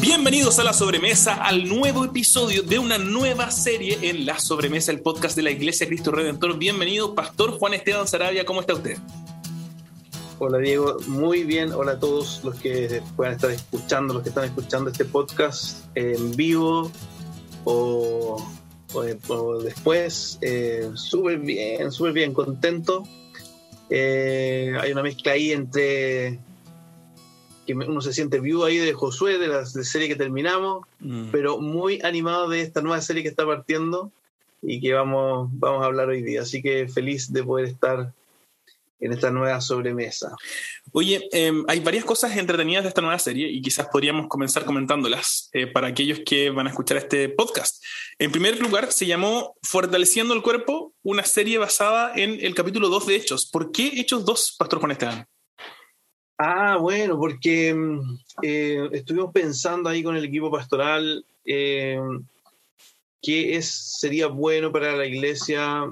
Bienvenidos a la sobremesa, al nuevo episodio de una nueva serie en la sobremesa, el podcast de la Iglesia Cristo Redentor. Bienvenido, Pastor Juan Esteban Sarabia, ¿cómo está usted? Hola Diego, muy bien. Hola a todos los que puedan estar escuchando, los que están escuchando este podcast en vivo o, después. Eh, súper bien, súper bien, contento. Eh, hay una mezcla ahí entre que uno se siente vivo ahí de Josué, de la serie que terminamos, mm. pero muy animado de esta nueva serie que está partiendo y que vamos, vamos a hablar hoy día. Así que feliz de poder estar en esta nueva sobremesa. Oye, em, hay varias cosas entretenidas de esta nueva serie y quizás podríamos comenzar comentándolas eh, para aquellos que van a escuchar este podcast. En primer lugar, se llamó Fortaleciendo el Cuerpo, una serie basada en el capítulo 2 de Hechos. ¿Por qué Hechos 2, Pastor Juan Esteban? Ah, bueno, porque mm, eh, estuvimos pensando ahí con el equipo pastoral eh, qué es, sería bueno para la iglesia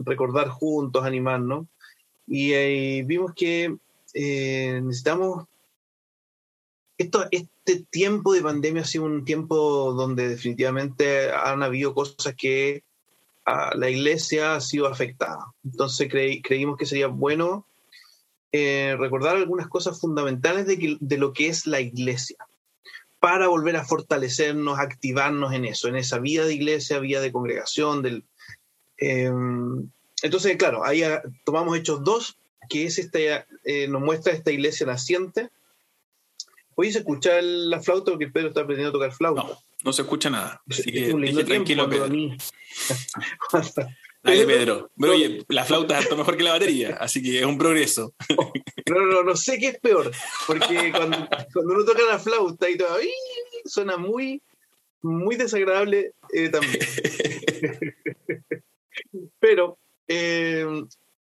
recordar juntos, animarnos. Y vimos que eh, necesitamos... Esto, este tiempo de pandemia ha sido un tiempo donde definitivamente han habido cosas que ah, la iglesia ha sido afectada. Entonces creímos que sería bueno eh, recordar algunas cosas fundamentales de, de, lo que es la iglesia, para volver a fortalecernos, activarnos en eso, en esa vida de iglesia, vida de congregación. Del, eh, entonces, claro, ahí ah, tomamos Hechos 2, que es este, eh, nos muestra esta iglesia naciente. Oye, ¿se escucha la flauta porque Pedro está aprendiendo a tocar flauta? No, no se escucha nada. Así que un tranquilo, Pedro. Pedro. Pero oye, la flauta es mejor que la batería, así que es un progreso. No, no, no sé qué es peor, porque cuando, cuando uno toca la flauta y todo, suena muy, muy desagradable eh, también. Pero eh,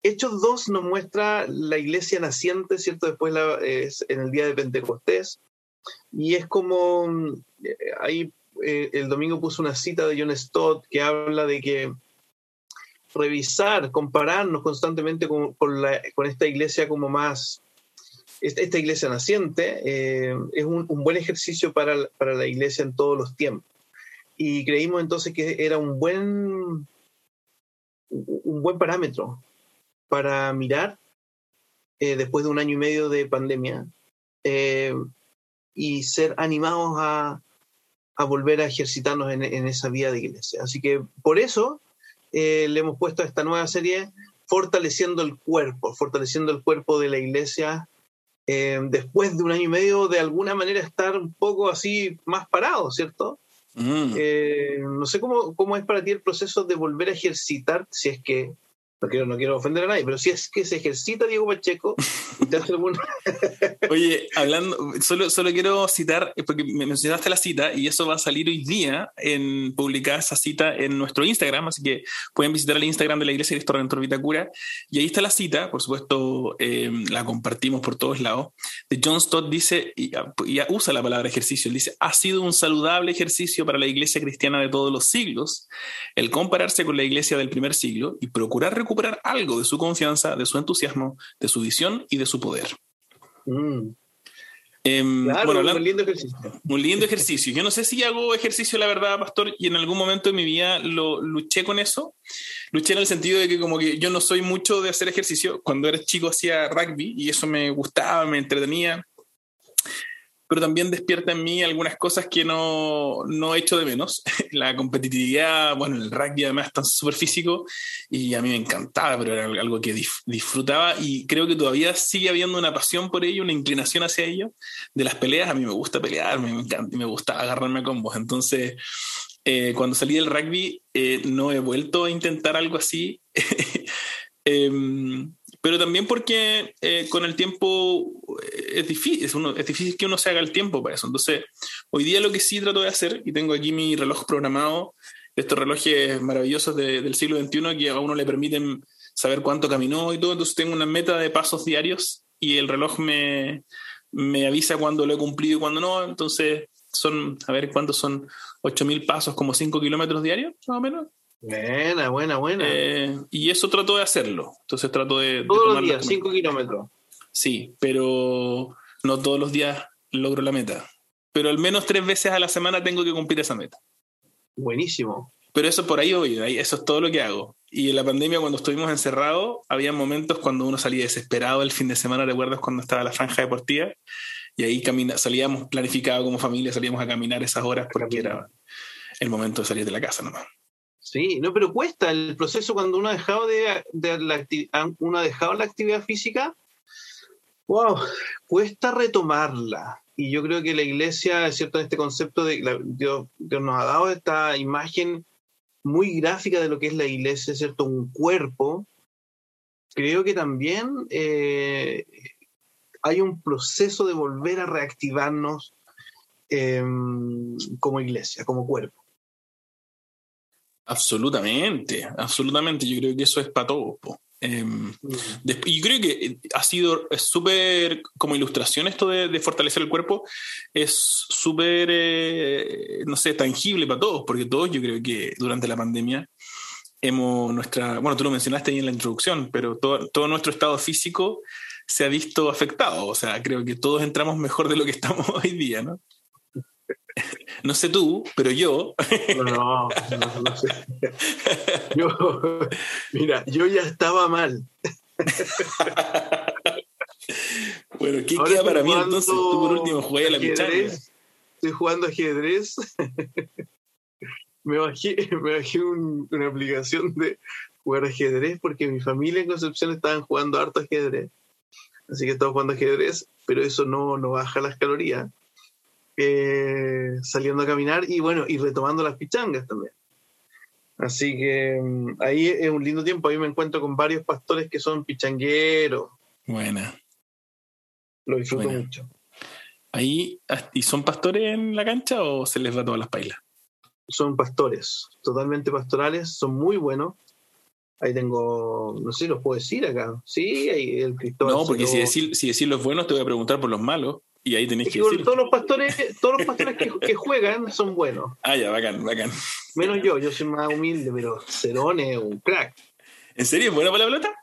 Hechos 2 nos muestra la iglesia naciente, ¿cierto? Después en el día de Pentecostés. Y es como, eh, ahí eh, el domingo puso una cita de John Stott que habla de que revisar, compararnos constantemente con, esta iglesia como más, esta, iglesia naciente, es un, buen ejercicio para, la iglesia en todos los tiempos. Y creímos entonces que era un buen un buen parámetro para mirar eh, después de un año y medio de pandemia eh, y ser animados a, volver a ejercitarnos en, esa vía de iglesia. Así que por eso eh, le hemos puesto a esta nueva serie fortaleciendo el cuerpo, fortaleciendo el cuerpo de la iglesia. después de un año y medio, de alguna manera estar un poco así más parado, ¿cierto? Mm. Eh, no sé cómo, cómo es para ti el proceso de volver a ejercitar, si es que no quiero, no quiero ofender a nadie, pero si es que se ejercita Diego Pacheco te hace Oye, hablando, solo, solo quiero citar, porque me mencionaste la cita y eso va a salir hoy día en publicar esa cita en nuestro Instagram, así que pueden visitar el Instagram de la Iglesia Cristo Redentor Vitacura. Y ahí está la cita, por supuesto eh, la compartimos por todos lados, de John Stott dice, y, y usa la palabra ejercicio, dice, ha sido un saludable ejercicio para la Iglesia cristiana de todos los siglos el compararse con la Iglesia del primer siglo y procurar recuperar algo de su confianza, de su entusiasmo, de su visión y de su poder. Mm. Em, un lindo ejercicio. Un lindo ejercicio. Yo no sé si hago ejercicio, la verdad, pastor, y en algún momento de mi vida lo luché con eso. Luché en el sentido de que como que yo no soy mucho de hacer ejercicio. Cuando era chico hacía rugby y eso me gustaba, me entretenía pero también despierta en mí algunas cosas que no, no he hecho de menos. la competitividad, bueno, el rugby además es tan súper físico y a mí me encantaba, pero era algo que disfrutaba y creo que todavía sigue habiendo una pasión por ello, una inclinación hacia ello. De las peleas, a mí me gusta pelear, me encanta y me gusta agarrarme con vos. Entonces, eh, cuando salí del rugby, eh, no he vuelto a intentar algo así. Em, pero también porque eh, con el tiempo eh, es difícil, es, uno, es, difícil que uno se haga el tiempo para eso. Entonces, hoy día lo que sí trato de hacer, y tengo aquí mi reloj programado, estos relojes maravillosos del siglo XXI que a uno le permiten saber cuánto caminó y todo, entonces tengo una meta de pasos diarios y el reloj me, me avisa cuando lo he cumplido y cuando no, entonces son, a ver cuántos son, 8.000 pasos, como 5 kilómetros diarios, más o menos. Buena, buena, buena. Eh, y eso trato de hacerlo. Entonces trato de. Todos los días, 5 kilómetros. Sí, pero no todos los días logro la meta. pero al menos tres veces a la semana tengo que cumplir esa meta. Buenísimo. Pero eso por ahí voy, eso es todo lo que hago. Y en la pandemia, cuando estuvimos encerrados, había momentos cuando uno salía desesperado el fin de semana, ¿recuerdas cuando estaba la franja deportiva? Y ahí camina, salíamos planificado como familia, salíamos a caminar esas horas porque era el momento de salir de la casa nomás. Sí, no, pero cuesta el proceso cuando uno ha dejado de, la, uno ha dejado la actividad física. Wow, cuesta retomarla. Y yo creo que la iglesia, es cierto, en este concepto de Dios, Dios nos ha dado esta imagen muy gráfica de lo que es la iglesia, ¿cierto? Un cuerpo. Creo que también eh, hay un proceso de volver a reactivarnos em, como iglesia, como cuerpo. Absolutamente, absolutamente. Yo creo que eso es para todos. Y creo que eh, ha sido súper, como ilustración esto de, fortalecer el cuerpo, es súper, eh, no sé, tangible para todos, porque todos yo creo que durante la pandemia hemos nuestra, bueno, tú lo mencionaste ahí en la introducción, pero todo, todo nuestro estado físico se ha visto afectado, o sea, creo que todos entramos mejor de lo que estamos hoy día, ¿no? No sé tú, pero yo. No, no, no, sé. Yo, mira, yo ya estaba mal. Bueno, ¿qué queda para mí entonces? Tú por último jugué a la pichanga. Estoy jugando ajedrez. me bajé, me bajé una aplicación de jugar ajedrez porque mi familia en Concepción estaban jugando harto ajedrez. Así que estaba jugando ajedrez, pero eso no, no baja las calorías. Eh, saliendo a caminar y bueno, y retomando las pichangas también. Así que mm, ahí es un lindo tiempo. Ahí me encuentro con varios pastores que son pichangueros. Buena. Lo disfruto mucho. Ahí, ¿y son pastores en la cancha o se les va todas las pailas? Son pastores, totalmente pastorales, son muy buenos. Ahí tengo, no sé los puedo decir acá. Sí, ahí el Cristóbal. No, porque si decir, si decir los buenos te voy a preguntar por los malos. Y ahí tenéis que, decir. Todos los pastores, todos los pastores que, juegan son buenos. Ah, ya, bacán, bacán. Menos yo, yo soy más humilde, pero Cerone, un crack. ¿En serio? ¿Es bueno para la pelota?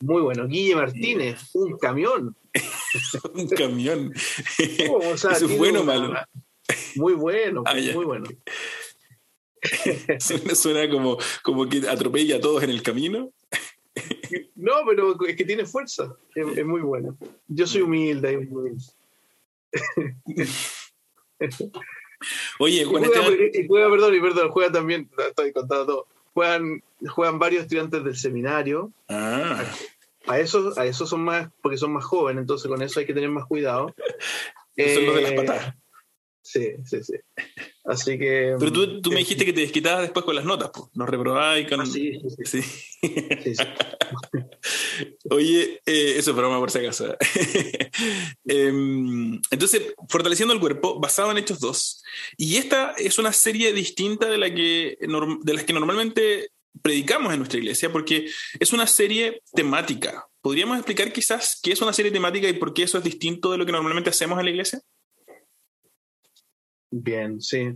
Muy bueno. Guille Martínez, un camión. un camión. Eso es bueno o malo. Muy bueno, ah, muy bueno. suena, como, como que atropella a todos en el camino. no, pero es que tiene fuerza. Es, muy bueno. Yo soy humilde humilde. Oye, juega, perdón, y perdón, juega también, estoy contando todo. Juegan, juegan varios estudiantes del seminario. Ah. A esos, a esos son más, porque son más jóvenes, entonces con eso hay que tener más cuidado. Son los de las eh, patas. Sí, sí, sí. Así que. Pero tú, tú me dijiste que te desquitabas después con las notas, pues. Nos reprobabas con. Ah, sí, sí. sí. Oye, eh, eso es broma por si acaso. Em, entonces, fortaleciendo el cuerpo, basado en Hechos 2. Y esta es una serie distinta de, la que, de las que normalmente predicamos en nuestra iglesia, porque es una serie temática. ¿Podríamos explicar quizás qué es una serie temática y por qué eso es distinto de lo que normalmente hacemos en la iglesia? Bien, sí.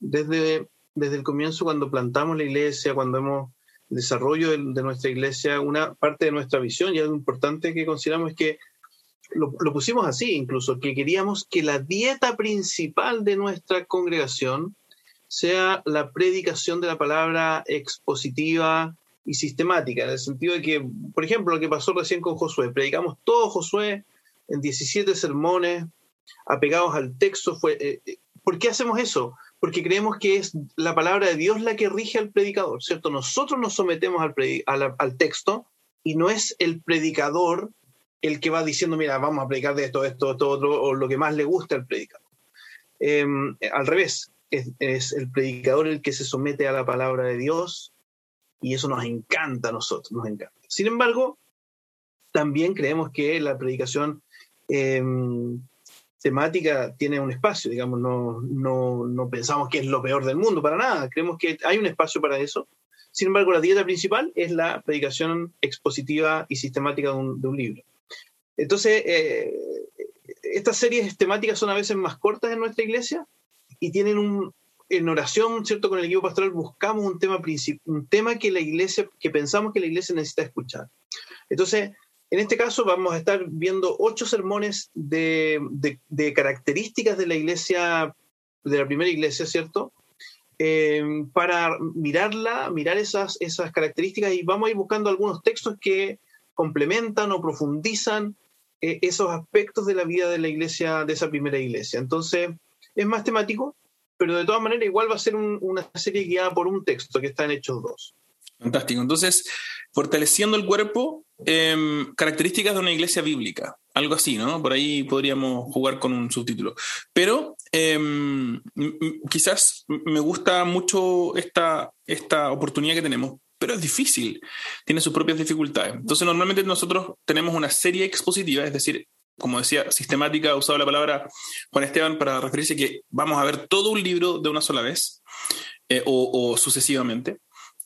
Desde, desde el comienzo, cuando plantamos la iglesia, cuando hemos desarrollo de, nuestra iglesia, una parte de nuestra visión y algo importante que consideramos es que lo, pusimos así incluso, que queríamos que la dieta principal de nuestra congregación sea la predicación de la palabra expositiva y sistemática, en el sentido de que, por ejemplo, lo que pasó recién con Josué, predicamos todo Josué en 17 sermones, apegados al texto. Fue, eh, eh, ¿Por qué hacemos eso? Porque creemos que es la palabra de Dios la que rige al predicador, ¿cierto? Nosotros nos sometemos al, al, texto y no es el predicador el que va diciendo, mira, vamos a predicar de esto, esto, esto, otro, o lo que más le gusta al predicador. Em, al revés, es, el predicador el que se somete a la palabra de Dios y eso nos encanta a nosotros, nos encanta. Sin embargo, también creemos que la predicación eh, temática tiene un espacio, digamos, no, no, no, pensamos que es lo peor del mundo, para nada, creemos que hay un espacio para eso. Sin embargo, la dieta principal es la predicación expositiva y sistemática de un, de un libro. Entonces, eh, estas series temáticas son a veces más cortas en nuestra iglesia y tienen un, en oración, ¿cierto? Con el equipo pastoral buscamos un tema, un tema que la iglesia, que pensamos que la iglesia necesita escuchar. Entonces, en este caso vamos a estar viendo ocho sermones de, características de la iglesia, de la primera iglesia, ¿cierto? Eh, para mirarla, mirar esas, características y vamos a ir buscando algunos textos que complementan o profundizan eh, esos aspectos de la vida de la iglesia, de esa primera iglesia. Entonces, es más temático, pero de todas maneras igual va a ser una serie guiada por un texto que está en Hechos 2. Fantástico. Entonces, fortaleciendo el cuerpo, em, características de una iglesia bíblica, algo así, ¿no? Por ahí podríamos jugar con un subtítulo. Pero em, quizás me gusta mucho esta, esta oportunidad que tenemos, pero es difícil, tiene sus propias dificultades. Entonces, normalmente nosotros tenemos una serie expositiva, es decir, como decía, sistemática, ha usado la palabra Juan Esteban para referirse que vamos a ver todo un libro de una sola vez eh, o, sucesivamente.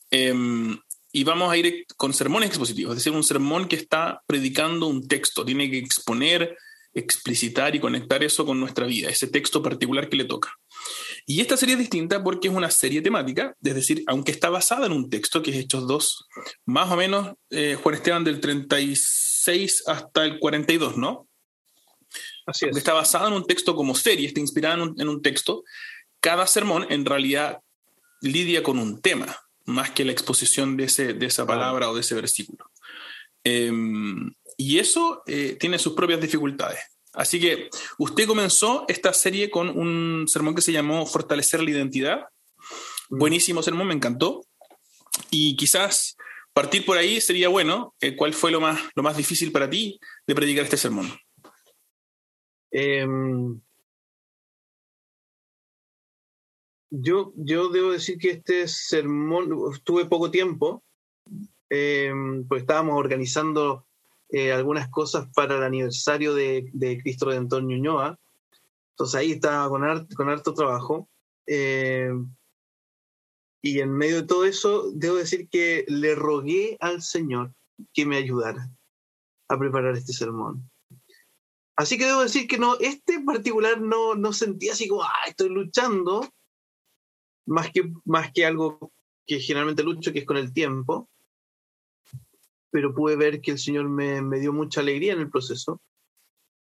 Em, y vamos a ir con sermones expositivos, es decir, un sermón que está predicando un texto, tiene que exponer, explicitar y conectar eso con nuestra vida, ese texto particular que le toca. Y esta serie es distinta porque es una serie temática, es decir, aunque está basada en un texto que es Hechos 2, más o menos eh, Juan Esteban del 36 hasta el 42, ¿no? Así es. Está basada en un texto como serie, está inspirada en un, en un texto. Cada sermón en realidad lidia con un tema más que la exposición de, ese, de esa palabra o de ese versículo. Em, y eso eh, tiene sus propias dificultades. Así que usted comenzó esta serie con un sermón que se llamó Fortalecer la Identidad. Mm. Buenísimo sermón, me encantó. Y quizás partir por ahí sería bueno. Eh, ¿Cuál fue lo más, lo más difícil para ti de predicar este sermón? Yo, yo debo decir que este sermón, tuve poco tiempo, eh, pues estábamos organizando eh, algunas cosas para el aniversario de, de Cristo Redentor Ñuñoa. Entonces ahí estaba con, con harto trabajo. Eh, y en medio de todo eso, debo decir que le rogué al Señor que me ayudara a preparar este sermón. Así que debo decir que no, este en particular no, no sentía así como, ah, estoy luchando, más que, más que algo que generalmente lucho, que es con el tiempo, pero pude ver que el Señor me, me, dio mucha alegría en el proceso.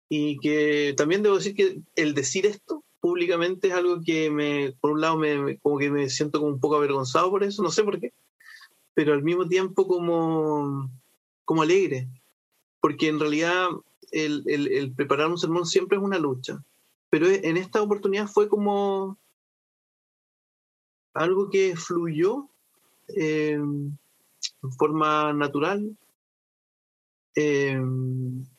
Y que también debo decir que el decir esto públicamente es algo que me, por un lado, me, como que me siento como un poco avergonzado por eso, no sé por qué, pero al mismo tiempo como, como alegre, porque en realidad el, el, el preparar un sermón siempre es una lucha, pero en esta oportunidad fue como algo que fluyó eh, en forma natural. Eh,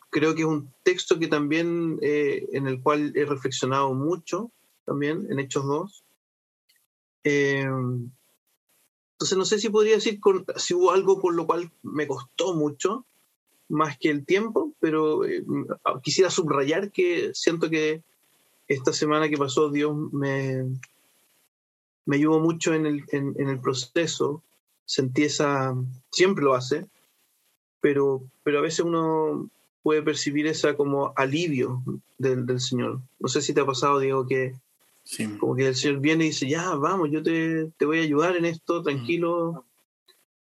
creo que es un texto que también, eh, en el cual he reflexionado mucho, también en Hechos 2. entonces no sé si podría decir si hubo algo por lo cual me costó mucho, más que el tiempo, pero quisiera subrayar que siento que esta semana que pasó Dios me, me ayudó mucho en el, en, el proceso. Sentí esa, siempre lo hace, pero, pero a veces uno puede percibir esa como alivio del, del Señor. No sé si te ha pasado, Diego, que como que el Señor viene y dice, ya, vamos, yo te, te voy a ayudar en esto, tranquilo.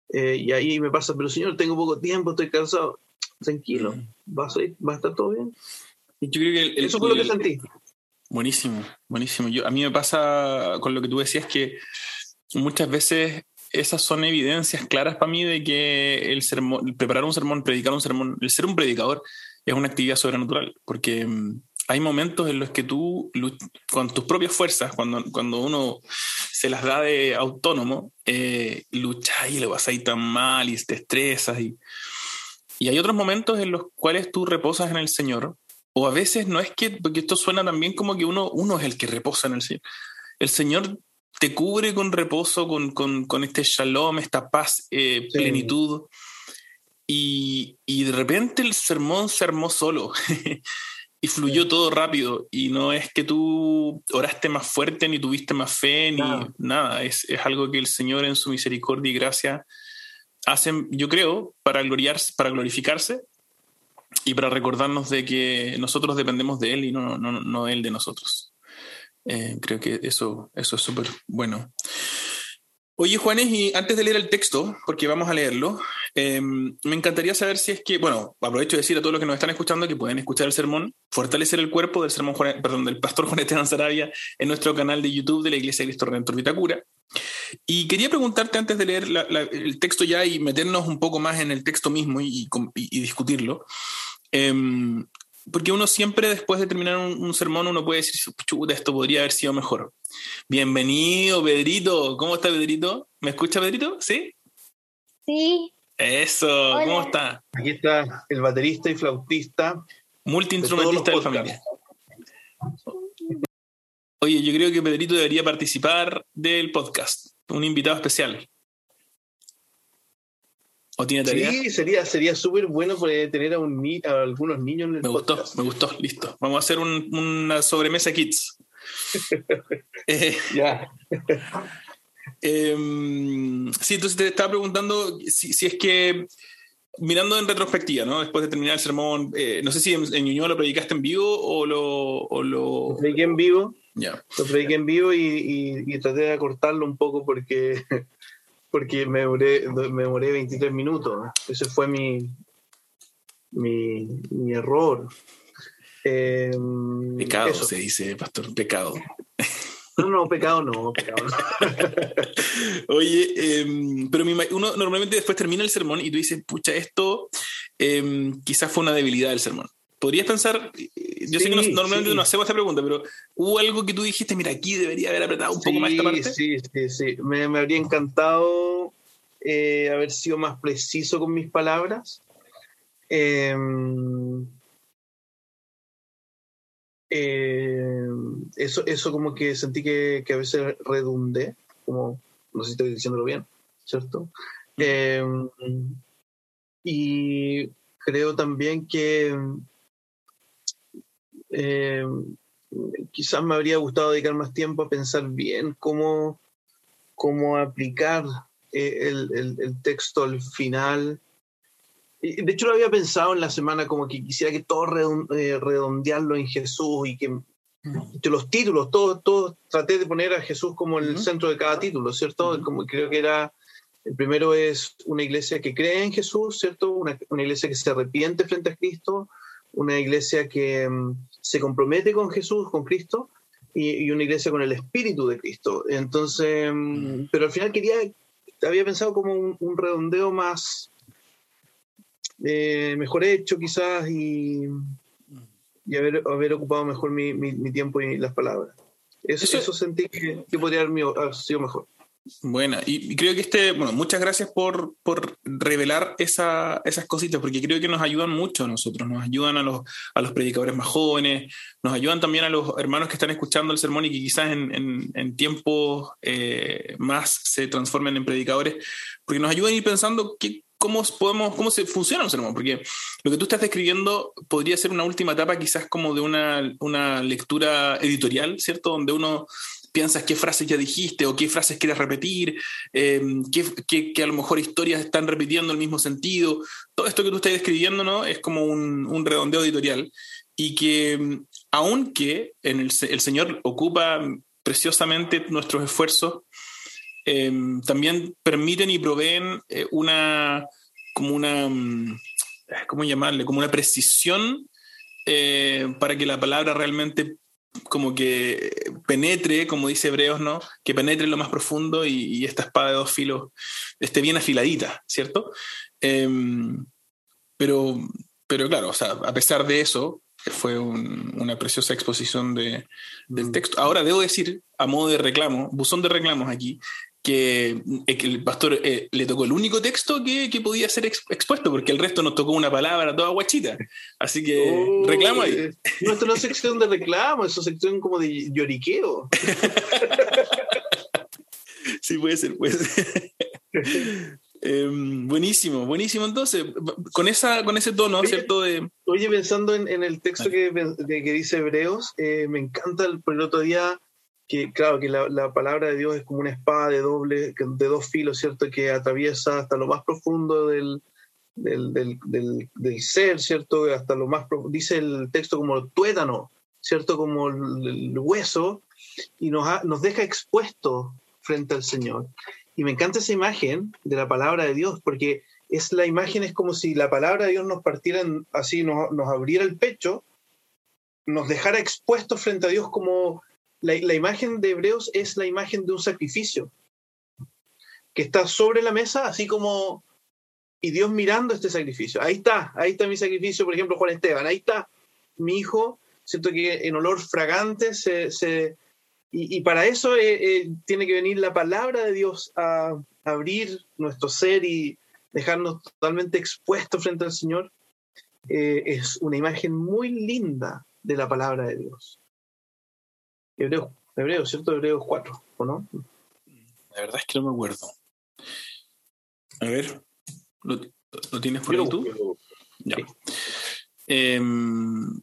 Eh, y ahí me pasa, pero Señor, tengo poco tiempo, estoy cansado. Tranquilo, va, a va a estar todo bien. Yo creo que Eso fue lo que sentí. Buenísimo, buenísimo. Yo, a mí me pasa con lo que tú decías que muchas veces esas son evidencias claras para mí de que el sermón, preparar un sermón, predicar un sermón, el ser un predicador es una actividad sobrenatural, porque mm, hay momentos en los que tú, con tus propias fuerzas, cuando, cuando uno se las da de autónomo, eh, luchas y lo vas ahí tan mal y te estresas. Y, y hay otros momentos en los cuales tú reposas en el Señor o a veces no es que, porque esto suena también como que uno, uno es el que reposa en el Señor. El Señor te cubre con reposo, con, con, con este shalom, esta paz, eh, plenitud. Y, y, de repente el sermón se armó solo y fluyó todo rápido. Y no es que tú oraste más fuerte, ni tuviste más fe, ni nada. Es, es, algo que el Señor en su misericordia y gracia hacen, yo creo, para, gloriarse, para glorificarse y para recordarnos de que nosotros dependemos de Él y no, no, no Él de nosotros. Eh, creo que eso, eso es súper bueno. Oye, Juanes, y antes de leer el texto, porque vamos a leerlo, Em, me encantaría saber si es que, bueno, aprovecho de decir a todos los que nos están escuchando que pueden escuchar el sermón, fortalecer el cuerpo del sermón, perdón, del pastor Juan Esteban Sarabia en nuestro canal de YouTube de la Iglesia de Cristo Redentor Vitacura. Y quería preguntarte antes de leer el texto ya y meternos un poco más en el texto mismo y, discutirlo. Em, porque uno siempre después de terminar un, sermón uno puede decir, chuta, esto podría haber sido mejor. Bienvenido, Pedrito. ¿Cómo está, Pedrito? ¿Me escucha, Pedrito? ¿Sí? Sí. Eso, ¿cómo está? Aquí está el baterista y flautista. Multiinstrumentista de, de familia. Oye, yo creo que Pedrito debería participar del podcast, un invitado especial. ¿O tiene tarea? Sí, sería sería súper bueno tener a, un, algunos niños en el Me gustó, me gustó, listo. Vamos a hacer una sobremesa kids. Eh, ya. Em, sí, entonces te estaba preguntando si, es que, mirando en retrospectiva, ¿no? Después de terminar el sermón, eh, no sé si en, en Ñuñoa lo predicaste en vivo o lo... O lo... lo prediqué en vivo. Ya. Lo prediqué en vivo y, y, traté de acortarlo un poco porque, porque me, demoré, me demoré 23 minutos. Ese fue mi, mi, mi error. Em, pecado se dice, pastor, pecado. No, no, pecado no, pecado Oye, em, pero uno normalmente después termina el sermón y tú dices, pucha, esto em, quizás fue una debilidad del sermón. ¿Podrías pensar, yo sé que normalmente no hacemos esta pregunta, pero ¿hubo algo que tú dijiste, mira, aquí debería haber apretado un poco más esta parte? Sí, sí, sí. Me, habría encantado eh, haber sido más preciso con mis palabras. Eh, eh, eso, eso como que sentí que, a veces redundé, como, no sé si estoy diciéndolo bien, ¿cierto? Eh, y creo también que eh, quizás me habría gustado dedicar más tiempo a pensar bien cómo, cómo aplicar el, el texto al final de hecho, lo había pensado en la semana como que quisiera que todo eh, redondearlo en Jesús y que, los títulos, todos, todos traté de poner a Jesús como el centro de cada título, ¿cierto? Como creo que era, el primero es una iglesia que cree en Jesús, ¿cierto? Una, iglesia que se arrepiente frente a Cristo, una iglesia que mm, se compromete con Jesús, con Cristo, y, una iglesia con el Espíritu de Cristo. Entonces, mm, pero al final quería, había pensado como un redondeo más eh, mejor hecho quizás y, y haber, haber ocupado mejor mi, mi, tiempo y las palabras. Eso, eso, sentí que, podría haber sido mejor. Bueno, y, creo que este, bueno, muchas gracias por, por revelar esa, esas cositas, porque creo que nos ayudan mucho a nosotros, nos ayudan a los, a los predicadores más jóvenes, nos ayudan también a los hermanos que están escuchando el sermón y que quizás en, en, tiempos eh, más se transformen en predicadores, porque nos ayudan a ir pensando qué, cómo podemos, cómo se funciona un sermón, porque lo que tú estás describiendo podría ser una última etapa quizás como de una, una lectura editorial, ¿cierto? Donde uno piensa qué frases ya dijiste o qué frases quieres repetir, em, qué, a lo mejor historias están repitiendo el mismo sentido. Todo esto que tú estás describiendo ¿no? es como un, un redondeo editorial y que em, aunque en el, el Señor ocupa preciosamente nuestros esfuerzos, Em, también permiten y proveen eh, una, como una, ¿cómo llamarle? Como una precisión eh, para que la palabra realmente como que penetre, como dice Hebreos, ¿no? Que penetre en lo más profundo y, esta espada de dos filos esté bien afiladita, ¿cierto? Em, pero, pero claro, o sea, a pesar de eso, fue una preciosa exposición de, del mm. texto. Ahora debo decir, a modo de reclamo, buzón de reclamos aquí, que, eh, el pastor eh, le tocó el único texto que, podía ser expuesto, porque el resto nos tocó una palabra toda guachita. Así que oh, reclamo ahí. No, esto no es sección de reclamo, es sección como de lloriqueo. sí, puede ser, puede ser. Em, buenísimo, buenísimo. Entonces, con, esa, con ese tono, ¿cierto? De... Oye, pensando en, el texto que, que, dice Hebreos, eh, me encanta el, el otro día que claro, que la, palabra de Dios es como una espada de doble, de dos filos, ¿cierto? Que atraviesa hasta lo más profundo del, del, ser, ¿cierto? Hasta lo más dice el texto como tuétano, ¿cierto? Como el, hueso, y nos, nos deja expuesto frente al Señor. Y me encanta esa imagen de la palabra de Dios, porque es la imagen, es como si la palabra de Dios nos partiera así, nos, nos abriera el pecho, nos dejara expuestos frente a Dios como la, imagen de Hebreos es la imagen de un sacrificio que está sobre la mesa, así como, y Dios mirando este sacrificio. Ahí está, ahí está mi sacrificio, por ejemplo, Juan Esteban, ahí está mi hijo, siento que en olor fragante se... y para eso eh, eh, tiene que venir la palabra de Dios a abrir nuestro ser y dejarnos totalmente expuestos frente al Señor. Eh, es una imagen muy linda de la palabra de Dios. Hebreos, Hebreos, ¿cierto? Hebreos 4, ¿o no? La verdad es que no me acuerdo. A ver, ¿lo, lo tienes por ahí tú? yo. Ya. Sí. Em,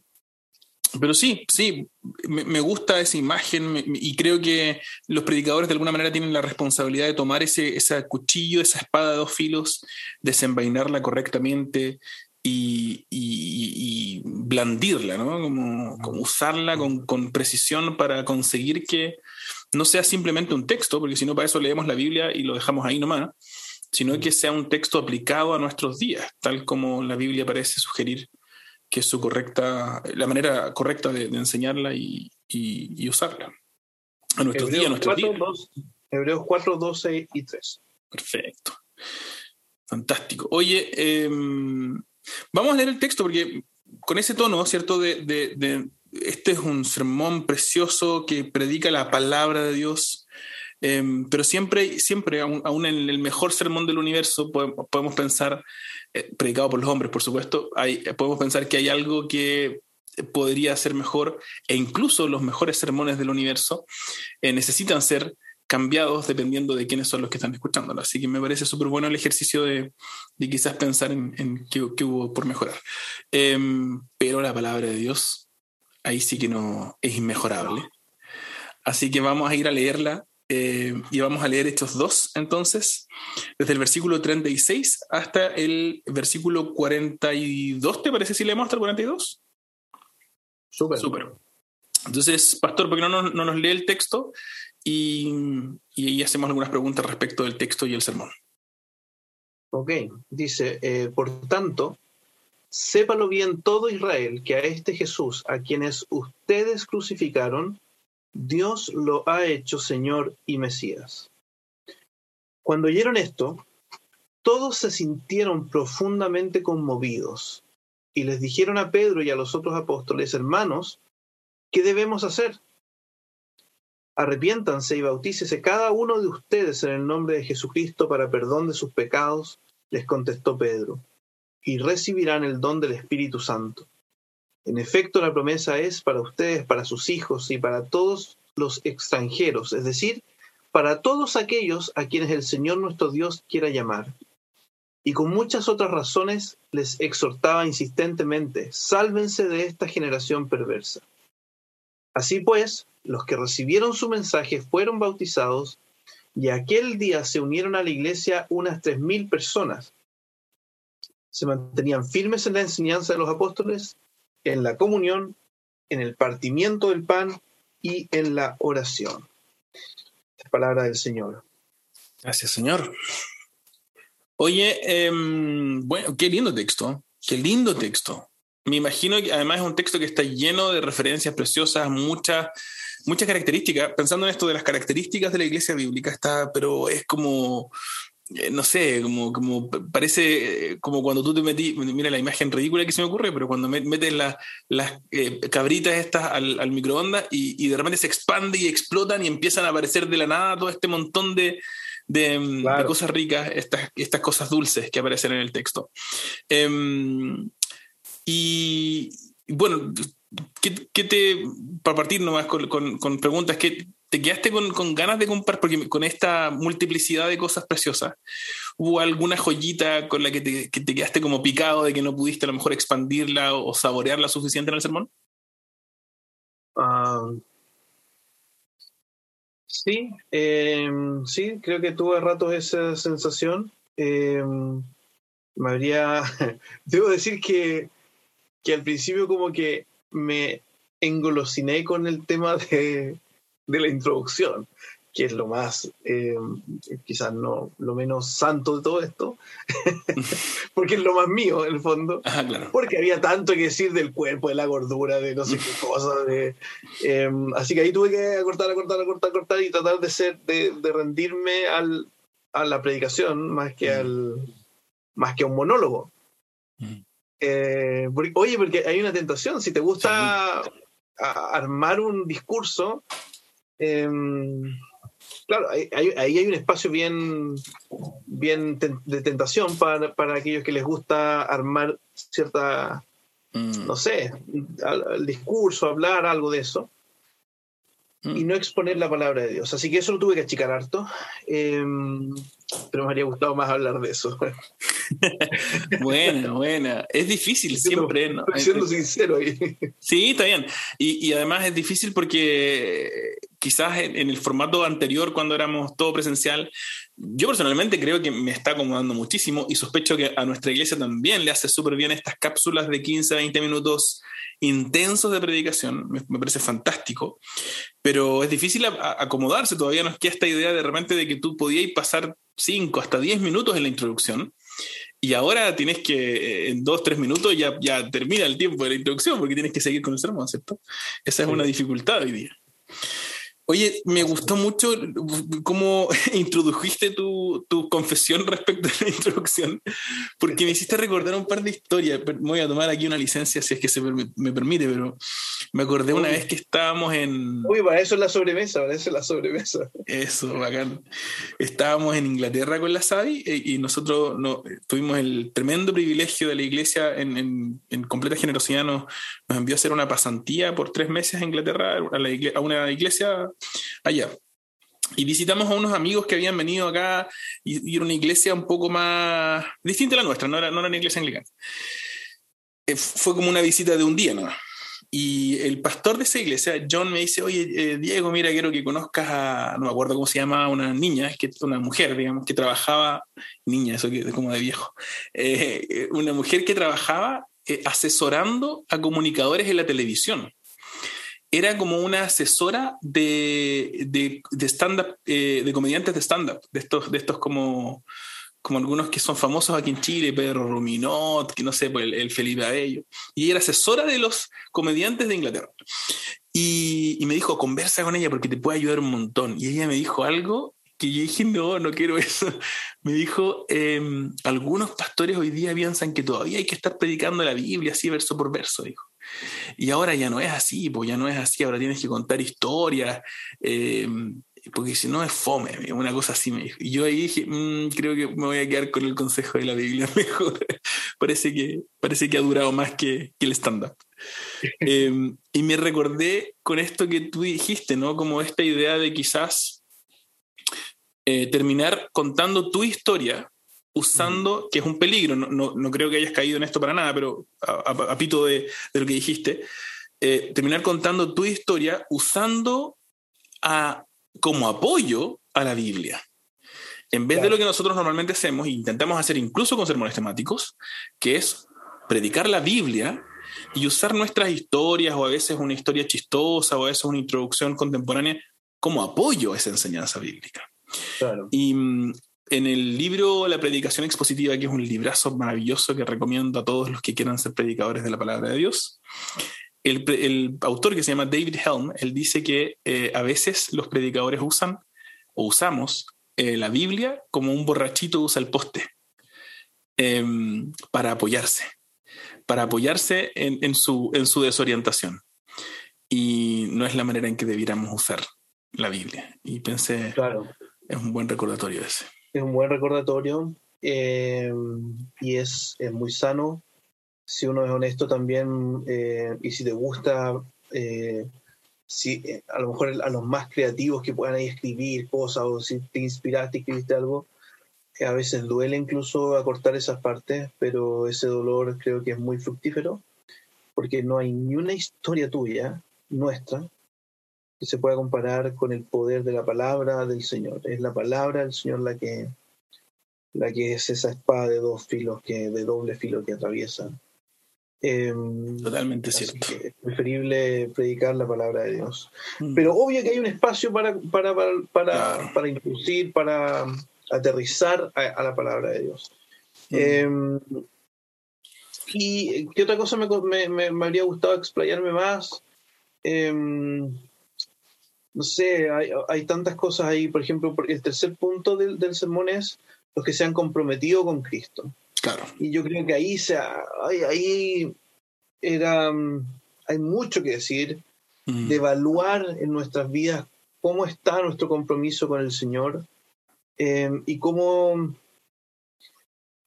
pero sí, sí, me, me gusta esa imagen me- y creo que los predicadores de alguna manera tienen la responsabilidad de tomar ese, ese cuchillo, esa espada de dos filos, desenvainarla correctamente y, y- y blandirla, ¿no? Como, como usarla con, con precisión para conseguir que no sea simplemente un texto, porque si no para eso leemos la Biblia y lo dejamos ahí nomás, sino que sea un texto aplicado a nuestros días, tal como la Biblia parece sugerir que es su correcta, la manera correcta de, de enseñarla y, y- y usarla. A nuestros días, a Hebreos nuestros 4, días. 2, Hebreos 4, 12 y 3. Perfecto. Fantástico. Oye, eh, vamos a leer el texto porque con ese tono, ¿cierto? De, este es un sermón precioso que predica la palabra de Dios, eh, pero siempre, siempre, aún, en el mejor sermón del universo, podemos, podemos pensar, eh, predicado por los hombres, por supuesto, hay, podemos pensar que hay algo que podría ser mejor e incluso los mejores sermones del universo eh, necesitan ser cambiados dependiendo de quiénes son los que están escuchándolo. Así que me parece súper bueno el ejercicio de, de quizás pensar en, en qué, qué hubo por mejorar. Em, pero la palabra de Dios, ahí sí que no es inmejorable. Así que vamos a ir a leerla eh, y vamos a leer estos dos entonces, desde el versículo 36 hasta el versículo 42, ¿te parece si leemos hasta el 42? Súper. Súper. Entonces, Pastor, ¿por qué no nos, no nos lee el texto? Y, y hacemos algunas preguntas respecto del texto y el sermón. Ok, dice, eh, por tanto, sépalo bien todo Israel que a este Jesús, a quienes ustedes crucificaron, Dios lo ha hecho Señor y Mesías. Cuando oyeron esto, todos se sintieron profundamente conmovidos y les dijeron a Pedro y a los otros apóstoles, hermanos, ¿qué debemos hacer? Arrepiéntanse y bautícese cada uno de ustedes en el nombre de Jesucristo para perdón de sus pecados, les contestó Pedro, y recibirán el don del Espíritu Santo. En efecto, la promesa es para ustedes, para sus hijos y para todos los extranjeros, es decir, para todos aquellos a quienes el Señor nuestro Dios quiera llamar. Y con muchas otras razones les exhortaba insistentemente, sálvense de esta generación perversa. Así pues, los que recibieron su mensaje fueron bautizados y aquel día se unieron a la iglesia unas tres mil personas. Se mantenían firmes en la enseñanza de los apóstoles, en la comunión, en el partimiento del pan y en la oración. La palabra del Señor. Gracias, Señor. Oye, eh, bueno, qué lindo texto, qué lindo texto. Me imagino que además es un texto que está lleno de referencias preciosas, muchas muchas características. Pensando en esto de las características de la iglesia bíblica, está, pero es como, eh, no sé, como, como parece eh, como cuando tú te metí, mira la imagen ridícula que se me ocurre, pero cuando met- metes la- las eh, cabritas estas al, al microondas y, y de repente se expande y explotan y empiezan a aparecer de la nada todo este montón de, de, mm, de Claro. cosas ricas, estas, estas cosas dulces que aparecen en el texto. Em, y bueno, ¿qué, te, para partir nomás con, preguntas, que te quedaste con, ganas de comprar? Porque con esta multiplicidad de cosas preciosas, ¿hubo alguna joyita con la que te, que te quedaste como picado de que no pudiste a lo mejor expandirla o, saborearla suficiente en el sermón? Ah, sí, eh, sí, creo que tuve ratos esa sensación. Eh, me habría. Debo decir que, que al principio, como que me engolosiné con el tema de, de la introducción. que es lo más, eh, quizás no, lo menos santo de todo esto, porque es lo más mío en el fondo, porque había tanto que decir del cuerpo, de la gordura, de no sé qué cosa, de, em, así que ahí tuve que acortar, acortar, acortar, acortar y tratar de ser, de, rendirme al, a la predicación más que al, más que a un monólogo. Eh, oye, porque hay una tentación, si te gusta armar un discurso, em, claro, ahí hay, un espacio bien, bien de tentación para, para, aquellos que les gusta armar cierta, mm. no sé, el discurso, hablar algo de eso. Mm. Y no exponer la palabra de Dios. Así que eso lo tuve que achicar harto. Em, pero me habría gustado más hablar de eso. buena, buena. Es difícil siempre. ¿no? siendo sincero ahí. Sí, está bien. Y, y, además es difícil porque quizás en, el formato anterior, cuando éramos todo presencial, yo personalmente creo que me está acomodando muchísimo y sospecho que a nuestra iglesia también le hace súper bien estas cápsulas de 15 a 20 minutos intensos de predicación. Me, parece fantástico. Pero es difícil acomodarse. Todavía no es que esta idea de repente de que tú podías pasar 5 hasta 10 minutos en la introducción. Y ahora tienes que, eh, en 2, 3 minutos ya, ya termina el tiempo de la introducción porque tienes que seguir con el sermón, ¿cierto? Esa es una dificultad hoy día. Oye, me gustó mucho cómo introdujiste tu, tu, confesión respecto a la introducción, porque me hiciste recordar un par de historias. Me voy a tomar aquí una licencia si es que se me permite, pero me acordé una vez que estábamos en... Uy, para eso es la sobremesa, para eso es la sobremesa. Eso, bacán. Estábamos en Inglaterra con la SAVI eh, y nosotros no, tuvimos el tremendo privilegio de la iglesia en, en, en completa generosidad, nos, nos, envió a hacer una pasantía por tres meses a Inglaterra, a, la a una iglesia allá. Y visitamos a unos amigos que habían venido acá y, era una iglesia un poco más distinta a la nuestra, no era, no era una iglesia anglicana. Eh, fue como una visita de un día ¿no? Y el pastor de esa iglesia, John, me dice, oye, eh, Diego, mira, quiero que conozcas a, no me acuerdo cómo se llama, una niña, que una mujer, digamos, que trabajaba, niña, eso que es como de viejo, eh, una mujer que trabajaba asesorando a comunicadores en la televisión era como una asesora de, de, stand-up, eh, de comediantes de stand-up, de estos, de estos como, como algunos que son famosos aquí en Chile, Pedro Ruminot, que no sé, pues, el, Felipe Abello. Y era asesora de los comediantes de Inglaterra. Y, y, me dijo, conversa con ella porque te puede ayudar un montón. Y ella me dijo algo que yo dije, no, no quiero eso. Me dijo, em, algunos pastores hoy día piensan que todavía hay que estar predicando la Biblia así verso por verso, dijo. Y ahora ya no es así, pues ya no es así, ahora tienes que contar historias, eh, porque si no es fome, una cosa así me dijo. Y yo ahí dije, mm, creo que me voy a quedar con el consejo de la Biblia mejor. parece, que, parece que ha durado más que, el stand-up. Em, y me recordé con esto que tú dijiste, ¿no? Como esta idea de quizás eh, terminar contando tu historia usando, que es un peligro, no, no, creo que hayas caído en esto para nada, pero a, pito de, de, lo que dijiste, eh, terminar contando tu historia usando a, como apoyo a la Biblia. En vez de lo que nosotros normalmente hacemos e intentamos hacer incluso con sermones temáticos, que es predicar la Biblia y usar nuestras historias o a veces una historia chistosa o a veces una introducción contemporánea como apoyo a esa enseñanza bíblica. Claro. Y mm, en el libro La predicación expositiva, que es un librazo maravilloso que recomiendo a todos los que quieran ser predicadores de la palabra de Dios, el, autor que se llama David Helm, él dice que eh, a veces los predicadores usan o usamos eh, la Biblia como un borrachito usa el poste em, para apoyarse, para apoyarse en, su, en su desorientación. Y no es la manera en que debiéramos usar la Biblia. Y pensé, claro. es un buen recordatorio ese es un buen recordatorio eh, y es, muy sano. Si uno es honesto también eh, y si te gusta, eh, si a lo mejor a los más creativos que puedan escribir cosas o si te inspiraste y escribiste algo, a veces duele incluso acortar esas partes, pero ese dolor creo que es muy fructífero porque no hay ni una historia tuya, nuestra, que se pueda comparar con el poder de la palabra del Señor. Es la palabra del Señor la que, la que es esa espada de dos filos, que, de doble filo que atraviesa Em, Totalmente cierto. Es preferible predicar la palabra de Dios. Mm. Pero obvio que hay un espacio para, para, para, para, introducir, para aterrizar a, la palabra de Dios. Mm. Em, ¿Y qué otra cosa me, me, habría gustado explayarme más? Em, no sé, hay, hay, tantas cosas ahí. Por ejemplo, el tercer punto del, del sermón es los que se han comprometido con Cristo. Claro. Y yo creo que ahí, se, ahí, ahí era, hay mucho que decir, mm. de evaluar en nuestras vidas cómo está nuestro compromiso con el Señor em, y, cómo,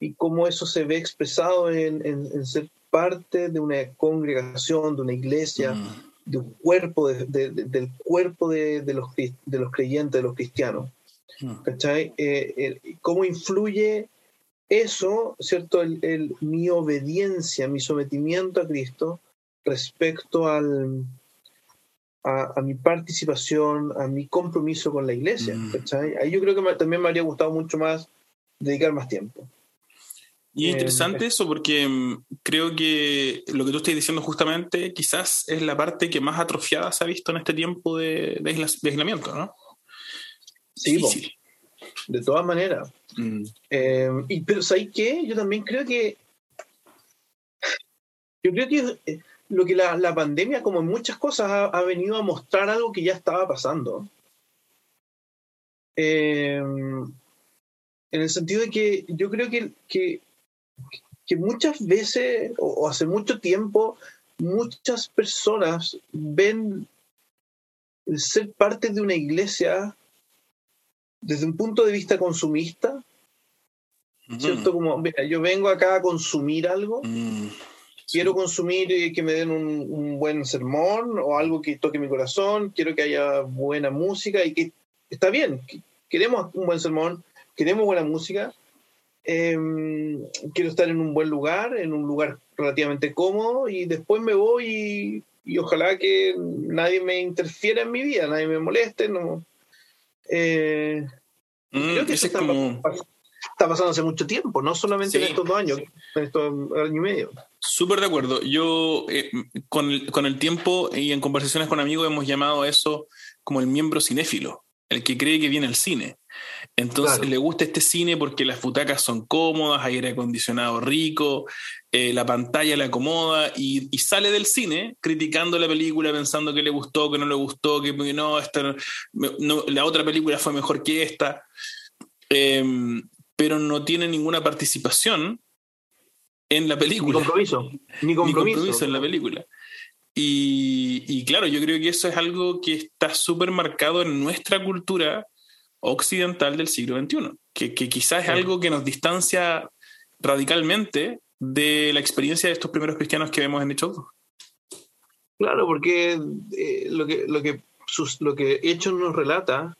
y cómo eso se ve expresado en, en, ser parte de una congregación, de una iglesia, mm. De un cuerpo, de, del cuerpo de, los, de los creyentes, de los cristianos. Mm. ¿Cachai? Eh, eh, ¿Cómo influye eso, ¿cierto? El, mi obediencia, mi sometimiento a Cristo respecto al, a, mi participación, a mi compromiso con la iglesia. Mm. Ahí yo creo que también me habría gustado mucho más dedicar más tiempo. Y es eh, interesante eso porque mm, creo que lo que tú estás diciendo justamente quizás es la parte que más atrofiada se ha visto en este tiempo de, de, aislamiento, ¿no? Sí, de todas maneras. Mm. Eh, y, pero ¿sabes qué? Yo también creo que. Yo creo que eh, lo que la, pandemia, como en muchas cosas, ha, venido a mostrar algo que ya estaba pasando. Eh, en el sentido de que yo creo que, que, que muchas veces, o, hace mucho tiempo, muchas personas ven el ser parte de una iglesia desde un punto de vista consumista, ¿cierto? Como, mira, yo vengo acá a consumir algo, mm, quiero consumir eh, que me den un, buen sermón o algo que toque mi corazón, quiero que haya buena música y que está bien, queremos un buen sermón, queremos buena música, em, quiero estar en un buen lugar, en un lugar relativamente cómodo y después me voy y, ojalá que nadie me interfiera en mi vida, nadie me moleste, no, eh, mm, creo que eso está, pasando hace mucho tiempo, no solamente en estos dos años, en estos años y medio. Súper de acuerdo. Yo, eh, con, el, con el tiempo y en conversaciones con amigos, hemos llamado a eso como el miembro cinéfilo, el que cree que viene al cine. Entonces le gusta este cine porque las butacas son cómodas, hay aire acondicionado rico, eh, la pantalla le acomoda y, sale del cine criticando la película, pensando que le gustó, que no le gustó, que no, esta, la otra película fue mejor que esta, em, pero no tiene ninguna participación en la película. Ni compromiso. Ni compromiso, en la película. Y, y, claro, yo creo que eso es algo que está súper marcado en nuestra cultura occidental del siglo XXI, que, quizás es algo que nos distancia radicalmente de la experiencia de estos primeros cristianos que vemos en Hechos Claro, porque eh, lo, que, lo, que lo que Hechos nos relata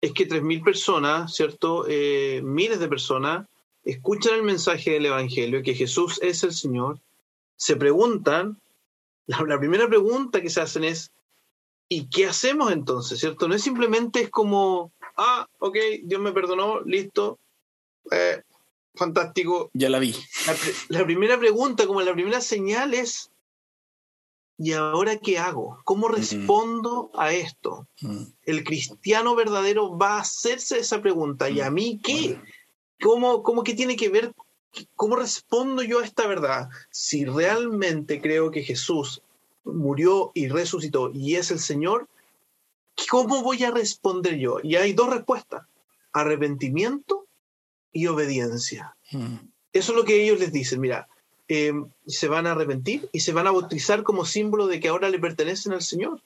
es que 3.000 personas, ¿cierto? Eh, miles de personas escuchan el mensaje del Evangelio, que Jesús es el Señor, se preguntan, la primera pregunta que se hacen es, ¿y qué hacemos entonces? ¿Cierto? No es simplemente es como, ah, ok, Dios me perdonó, listo, eh, fantástico. Ya la vi. La, primera pregunta, como la primera señal es, ¿y ahora qué hago? ¿Cómo respondo a esto? El cristiano verdadero va a hacerse esa pregunta, ¿y a mí qué? ¿Cómo, cómo qué tiene que ver? ¿Cómo respondo yo a esta verdad? Si realmente creo que Jesús murió y resucitó y es el Señor, ¿Cómo voy a responder yo? Y hay dos respuestas, arrepentimiento y obediencia. Hmm. Eso es lo que ellos les dicen, mira, em, se van a arrepentir y se van a bautizar como símbolo de que ahora le pertenecen al Señor.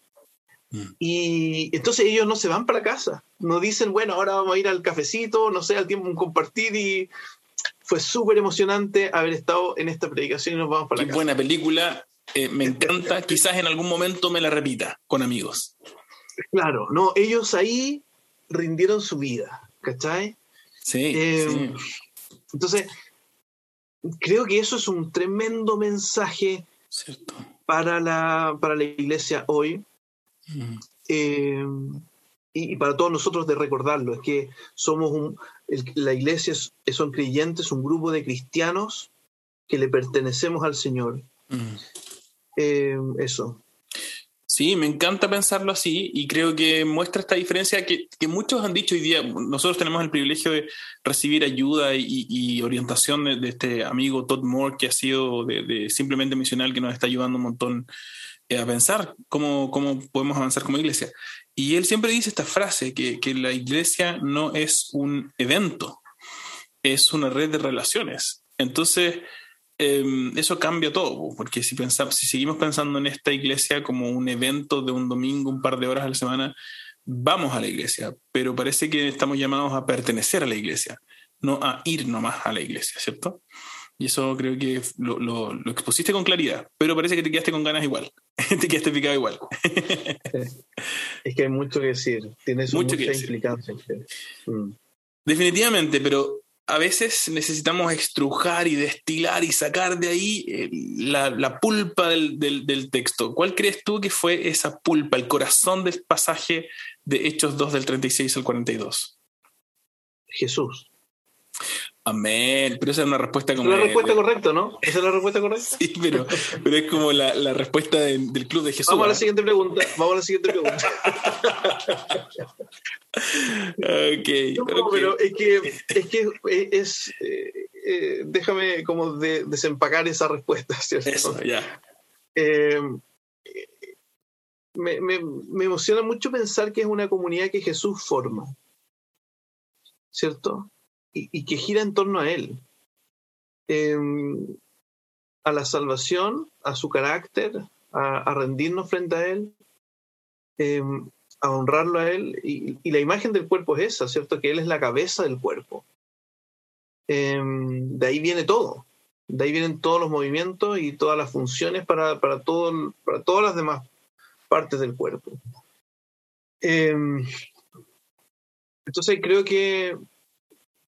Hmm. Y entonces ellos no se van para casa, no dicen, bueno, ahora vamos a ir al cafecito, no sé, al tiempo un compartir y fue súper emocionante haber estado en esta predicación y nos vamos para Qué casa. buena película, eh, me encanta, quizás en algún momento me la repita con amigos. Claro, no, ellos ahí rindieron su vida, ¿cachai? Sí, eh, Entonces, creo que eso es un tremendo mensaje Para, la, para la iglesia hoy. Mm. Eh, y, para todos nosotros de recordarlo, es que somos un, la iglesia son creyentes, un grupo de cristianos que le pertenecemos al Señor Mm. eso. Sí, me encanta pensarlo así y creo que muestra esta diferencia que, muchos han dicho hoy día. Nosotros tenemos el privilegio de recibir ayuda y, orientación de, este amigo Todd Moore, que ha sido de, simplemente misional, que nos está ayudando un montón eh, a pensar cómo, cómo podemos avanzar como iglesia. Y él siempre dice esta frase, que, que la iglesia no es un evento, es una red de relaciones. Entonces, Em, eso cambia todo, porque si, pensamos, si seguimos pensando en esta iglesia como un evento de un domingo, un par de horas a la semana, vamos a la iglesia, pero parece que estamos llamados a pertenecer a la iglesia, no a ir nomás a la iglesia, ¿cierto? Y eso creo que lo, lo, expusiste con claridad, pero parece que te quedaste con ganas igual, te quedaste picado igual. es que hay mucho que decir, tiene mucho mucha implicancia. Mm. Definitivamente, pero a veces necesitamos estrujar y destilar y sacar de ahí eh, la, pulpa del, texto. ¿Cuál crees tú que fue esa pulpa, el corazón del pasaje de Hechos 2 del 36 al 42? Jesús. Amén. Pero esa es una respuesta como. Es la respuesta correcta, ¿no? Esa es la respuesta correcta. Sí, pero, pero es como la, la respuesta del club de Jesús. Vamos a la ¿ah? siguiente pregunta. Vamos a la siguiente pregunta. okay, no, pero es que es. Que es eh, eh, déjame como de, desempacar esa respuesta, ¿cierto? Eso, ya. Eh, me, me, me emociona mucho pensar que es una comunidad que Jesús forma. ¿Cierto? Y, que gira en torno a Él. Em, a la salvación, a su carácter, a, rendirnos frente a Él, em, a honrarlo a Él. Y, la imagen del cuerpo es esa, ¿cierto? Que Él es la cabeza del cuerpo. Em, de ahí viene todo. De ahí vienen todos los movimientos y todas las funciones para, para, todo, para todas las demás partes del cuerpo. entonces creo que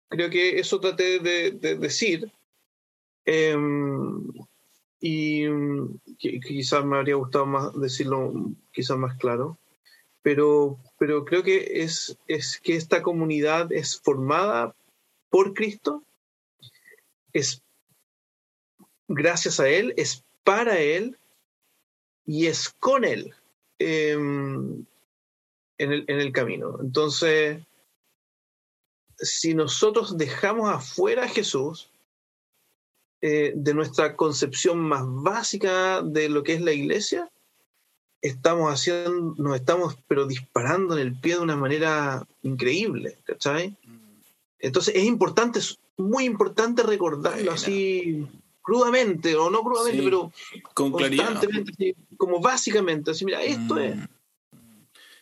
Creo que eso traté de, decir. Em, y quizás me habría gustado más decirlo quizás más claro. Pero, pero creo que es, es que esta comunidad es formada por Cristo, es gracias a Él, es para Él y es con Él em, en, el, en el camino. Entonces, si nosotros dejamos afuera a Jesús eh, de nuestra concepción más básica de lo que es la iglesia, estamos haciendo, nos estamos pero disparando en el pie de una manera increíble, ¿cachai? Entonces es importante, es muy importante recordarlo así crudamente, o no crudamente, pero con constantemente, como básicamente, así, mira, esto es.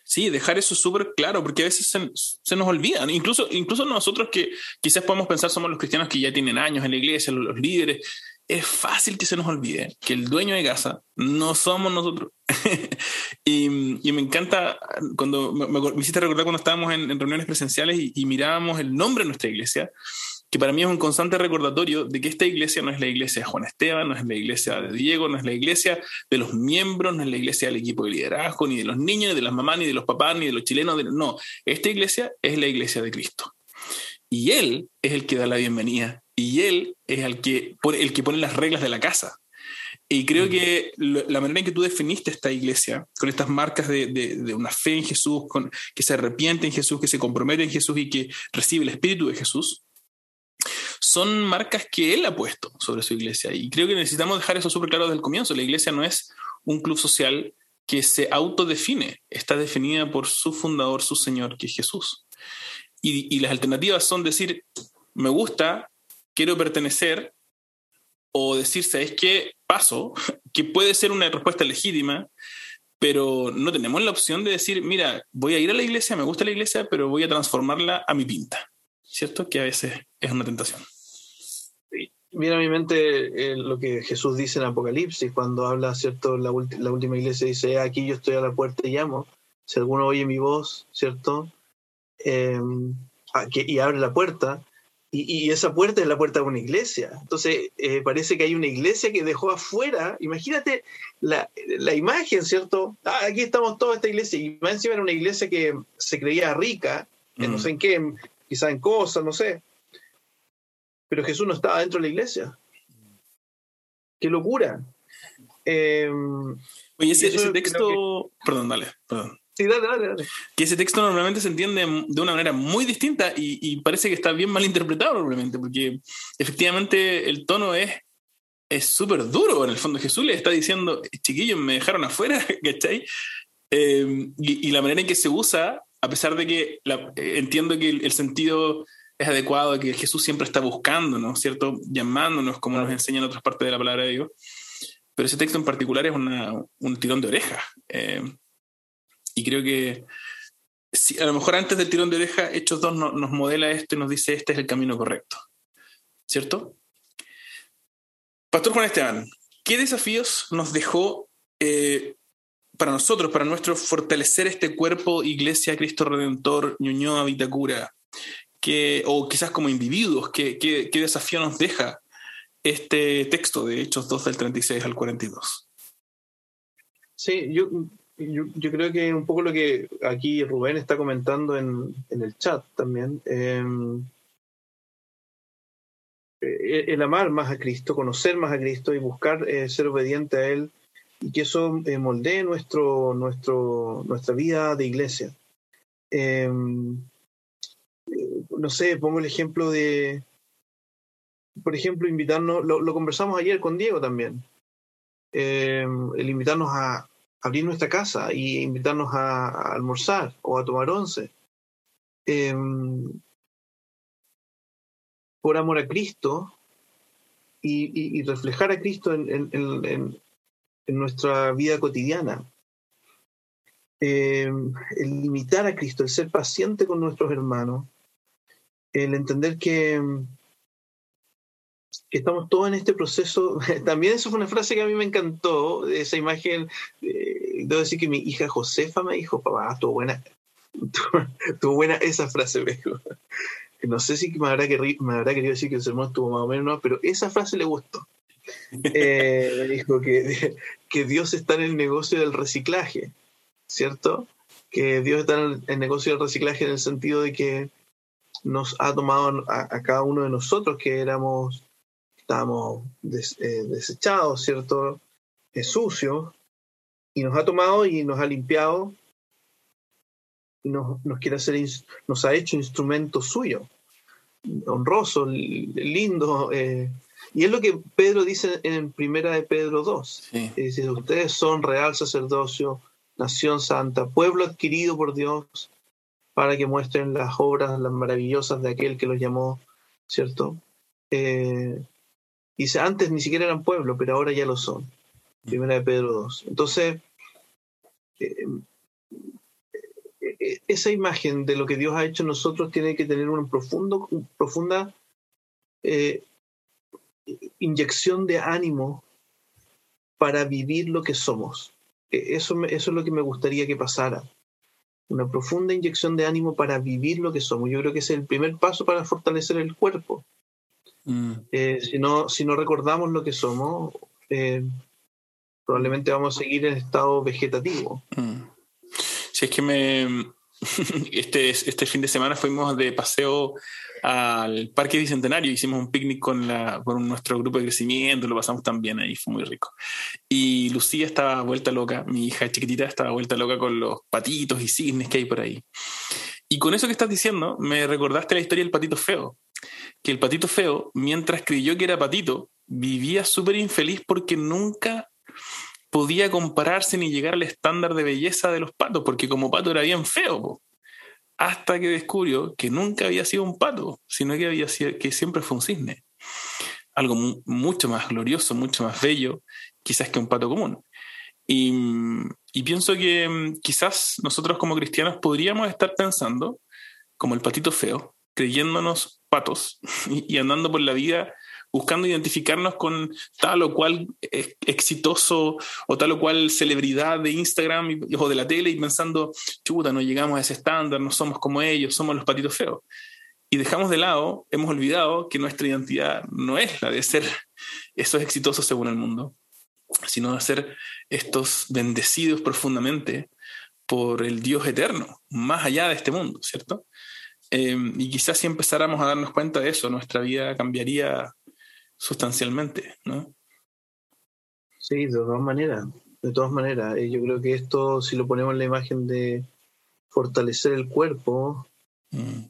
Sí, dejar eso súper claro, porque a veces se, nos olvidan. Incluso, incluso nosotros que quizás podemos pensar somos los cristianos que ya tienen años en la iglesia, los, líderes, es fácil que se nos olvide que el dueño de casa no somos nosotros. y, me encanta cuando me, hiciste recordar cuando estábamos en, reuniones presenciales y, y, mirábamos el nombre de nuestra iglesia que para mí es un constante recordatorio de que esta iglesia no es la iglesia de Juan Esteban, no es la iglesia de Diego, no es la iglesia de los miembros, no es la iglesia del equipo de liderazgo, ni de los niños, ni de las mamás, ni de los papás, ni de los chilenos. No, esta iglesia es la iglesia de Cristo. Y Él es el que da la bienvenida. Y Él es el que pone, el que pone las reglas de la casa. Y creo mm. que la manera en que tú definiste esta iglesia, con estas marcas de, de, una fe en Jesús, con, que se arrepiente en Jesús, que se compromete en Jesús y que recibe el Espíritu de Jesús, son marcas que él ha puesto sobre su iglesia. Y creo que necesitamos dejar eso súper claro desde el comienzo. La iglesia no es un club social que se autodefine, está definida por su fundador, su Señor, que es Jesús. Y, las alternativas son decir, me gusta, quiero pertenecer, o decir, ¿sabes qué? Paso, que puede ser una respuesta legítima, pero no tenemos la opción de decir, mira, voy a ir a la iglesia, me gusta la iglesia, pero voy a transformarla a mi pinta. ¿Cierto? Que a veces es una tentación. Viene a mi mente eh, lo que Jesús dice en Apocalipsis, cuando habla, ¿cierto? La, la última iglesia dice, aquí yo estoy a la puerta y llamo. Si alguno oye mi voz, ¿cierto? Em, y abre la puerta, y, esa puerta es la puerta de una iglesia. Entonces, eh, parece que hay una iglesia que dejó afuera, imagínate la, la imagen, ¿cierto? Ah, aquí estamos toda esta iglesia, y más encima era una iglesia que se creía rica, que no sé en qué, quizá en cosas, no sé. Pero Jesús no estaba dentro de la iglesia. ¡Qué locura! Eh, Oye, ese, texto. Perdón, dale, perdón. Sí, dale, dale, dale. Que ese texto normalmente se entiende de una manera muy distinta y, parece que está bien mal interpretado probablemente, porque efectivamente el tono es es súper duro. En el fondo, Jesús le está diciendo, chiquillos, me dejaron afuera, ¿cachai? Eh, y, la manera en que se usa, a pesar de que entiendo que el, sentido es adecuado, que Jesús siempre está buscando, ¿no? ¿cierto? Llamándonos, como nos enseñan otras partes de la palabra de Dios. Pero ese texto en particular es un tirón de oreja. Eh, y creo que si, a lo mejor antes del tirón de oreja, Hechos 2 nos modela esto y nos dice este es el camino correcto. ¿Cierto? Pastor Juan Esteban, ¿qué desafíos nos dejó eh, para nosotros, para nuestro fortalecer este cuerpo, Iglesia, Cristo Redentor, Ñuñoa, Vitacura? o quizás como individuos, ¿qué, qué, desafío nos deja este texto de Hechos 2 del 36 al 42? Sí, yo, yo, creo que un poco lo que aquí Rubén está comentando en, el chat también. Em, eh, el amar más a Cristo, conocer más a Cristo y buscar eh, ser obediente a Él y que eso eh, moldee nuestro, nuestro, nuestra vida de iglesia. Em, no sé, pongo el ejemplo de, por ejemplo, invitarnos, lo, conversamos ayer con Diego también, em, el invitarnos a abrir nuestra casa y invitarnos a, almorzar o a tomar once. Em, por amor a Cristo y, reflejar a Cristo en, nuestra vida cotidiana. Eh, el imitar a Cristo, el ser paciente con nuestros hermanos, el entender que, estamos todos en este proceso. También eso fue una frase que a mí me encantó, esa imagen. Eh, debo decir que mi hija Josefa me dijo, papá, estuvo buena, estuvo buena esa frase, me dijo no sé si me habrá, querido, me habrá querido decir que el sermón estuvo más o menos, no, pero esa frase le gustó. Eh, me dijo que, que Dios está en el negocio del reciclaje, ¿cierto? Que Dios está en el negocio del reciclaje en el sentido de que nos ha tomado a, cada uno de nosotros que éramos, estábamos eh, desechados, ¿cierto? Es sucio, y nos ha tomado y nos ha limpiado y nos, quiere hacer, nos ha hecho instrumento suyo, honroso, lindo. Eh, y es lo que Pedro dice en primera de Pedro 2. Dice, ustedes son real sacerdocio, nación santa, pueblo adquirido por Dios, para que muestren las obras las maravillosas de aquel que los llamó, ¿cierto? Eh, dice, antes ni siquiera eran pueblo, pero ahora ya lo son. Primera de Pedro 2. Entonces, eh, e, esa imagen de lo que Dios ha hecho en nosotros tiene que tener una profundo, profunda eh, inyección de ánimo para vivir lo que somos. E, eso, eso es lo que me gustaría que pasara. Una profunda inyección de ánimo para vivir lo que somos. Yo creo que ese es el primer paso para fortalecer el cuerpo. Mm. Eh, si, no, si no recordamos lo que somos, eh, probablemente vamos a seguir en estado vegetativo. Mm. Si es que me, este, este fin de semana fuimos de paseo al Parque Bicentenario, hicimos un picnic con, la, con nuestro grupo de crecimiento, lo pasamos también ahí, fue muy rico. Y Lucía estaba vuelta loca, mi hija chiquitita estaba vuelta loca con los patitos y cisnes que hay por ahí. Y con eso que estás diciendo, me recordaste la historia del patito feo, que el patito feo, mientras creyó que era patito, vivía súper infeliz porque nunca podía compararse ni llegar al estándar de belleza de los patos, porque como pato era bien feo, hasta que descubrió que nunca había sido un pato, sino que, había sido, que siempre fue un cisne. Algo mucho más glorioso, mucho más bello, quizás que un pato común. Y, y pienso que quizás nosotros como cristianos podríamos estar pensando, como el patito feo, creyéndonos patos y andando por la vida buscando identificarnos con tal o cual exitoso o tal o cual celebridad de Instagram o de la tele y pensando, chuta, no llegamos a ese estándar, no somos como ellos, somos los patitos feos. Y dejamos de lado, hemos olvidado que nuestra identidad no es la de ser esos exitosos según el mundo, sino de ser estos bendecidos profundamente por el Dios eterno, más allá de este mundo, ¿cierto? Eh, y quizás si empezáramos a darnos cuenta de eso, nuestra vida cambiaría sustancialmente, ¿no? Sí, de todas maneras, de todas maneras. Eh, yo creo que esto, si lo ponemos en la imagen de fortalecer el cuerpo, mm.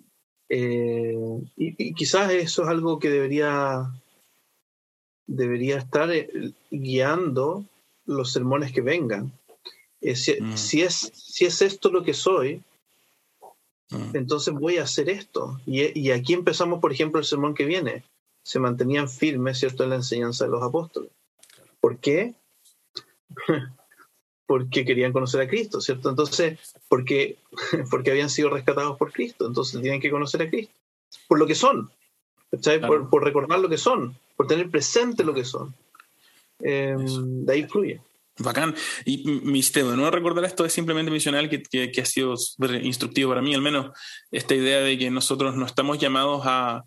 eh, y, quizás eso es algo que debería, debería estar eh, guiando los sermones que vengan. Mm. si, es, si es esto lo que soy, mm. entonces voy a hacer esto. Y, y, aquí empezamos, por ejemplo, el sermón que viene. Se mantenían firmes, ¿cierto?, en la enseñanza de los apóstoles. ¿Por qué? porque querían conocer a Cristo, ¿cierto? Entonces, porque, porque habían sido rescatados por Cristo, entonces tienen que conocer a Cristo. Por lo que son, por, por, recordar lo que son, por tener presente lo que son. Em, de ahí fluye. Bacán. Y mi sistema, no recordar esto es simplemente mencionar que, que, que ha sido instructivo para mí, al menos esta idea de que nosotros no estamos llamados a,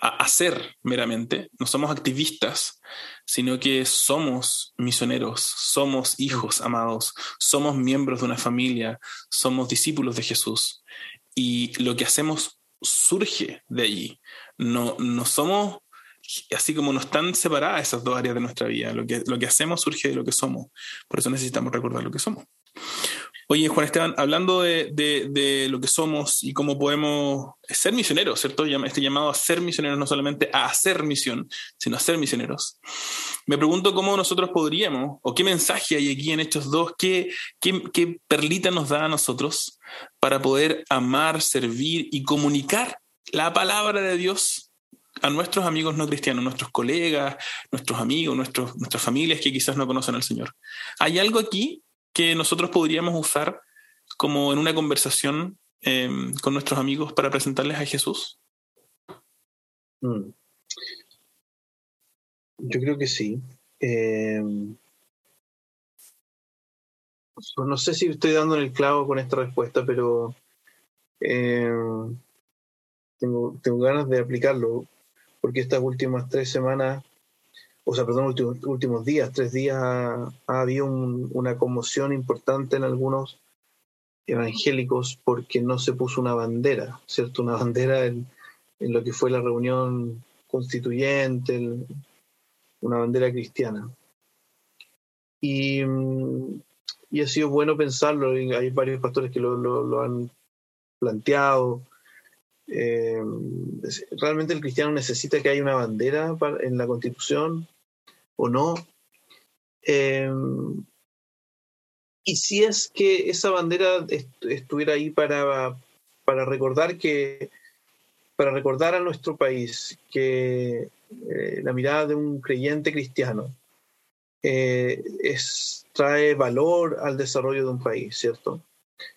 a hacer meramente, no somos activistas, sino que somos misioneros, somos hijos amados, somos miembros de una familia, somos discípulos de Jesús. Y lo que hacemos surge de allí. No, no somos, así como no están separadas esas dos áreas de nuestra vida, lo que, lo que hacemos surge de lo que somos. Por eso necesitamos recordar lo que somos. Oye, Juan Esteban, hablando de, lo que somos y cómo podemos ser misioneros, ¿cierto? Este llamado a ser misioneros, no solamente a hacer misión, sino a ser misioneros. Me pregunto cómo nosotros podríamos, o qué mensaje hay aquí en estos dos, qué, qué, perlita nos da a nosotros para poder amar, servir y comunicar la palabra de Dios a nuestros amigos no cristianos, nuestros colegas, nuestros amigos, nuestros, nuestras familias que quizás no conocen al Señor. ¿Hay algo aquí que nosotros podríamos usar como en una conversación em, con nuestros amigos para presentarles a Jesús? Mm. Yo creo que sí. Em, no sé si estoy dando en el clavo con esta respuesta, pero em, tengo, tengo ganas de aplicarlo, porque estas últimas tres semanas o sea, perdón, últimos, últimos días, tres días, ha, habido una conmoción importante en algunos evangélicos porque no se puso una bandera, ¿cierto? Una bandera en, lo que fue la reunión constituyente, una bandera cristiana. Y, y, ha sido bueno pensarlo, hay varios pastores que lo, han planteado. Eh, realmente el cristiano necesita que haya una bandera en la constitución o no. Em, y si es que esa bandera estuviera ahí para, para recordar que para recordar a nuestro país que eh, la mirada de un creyente cristiano eh, trae valor al desarrollo de un país, ¿cierto?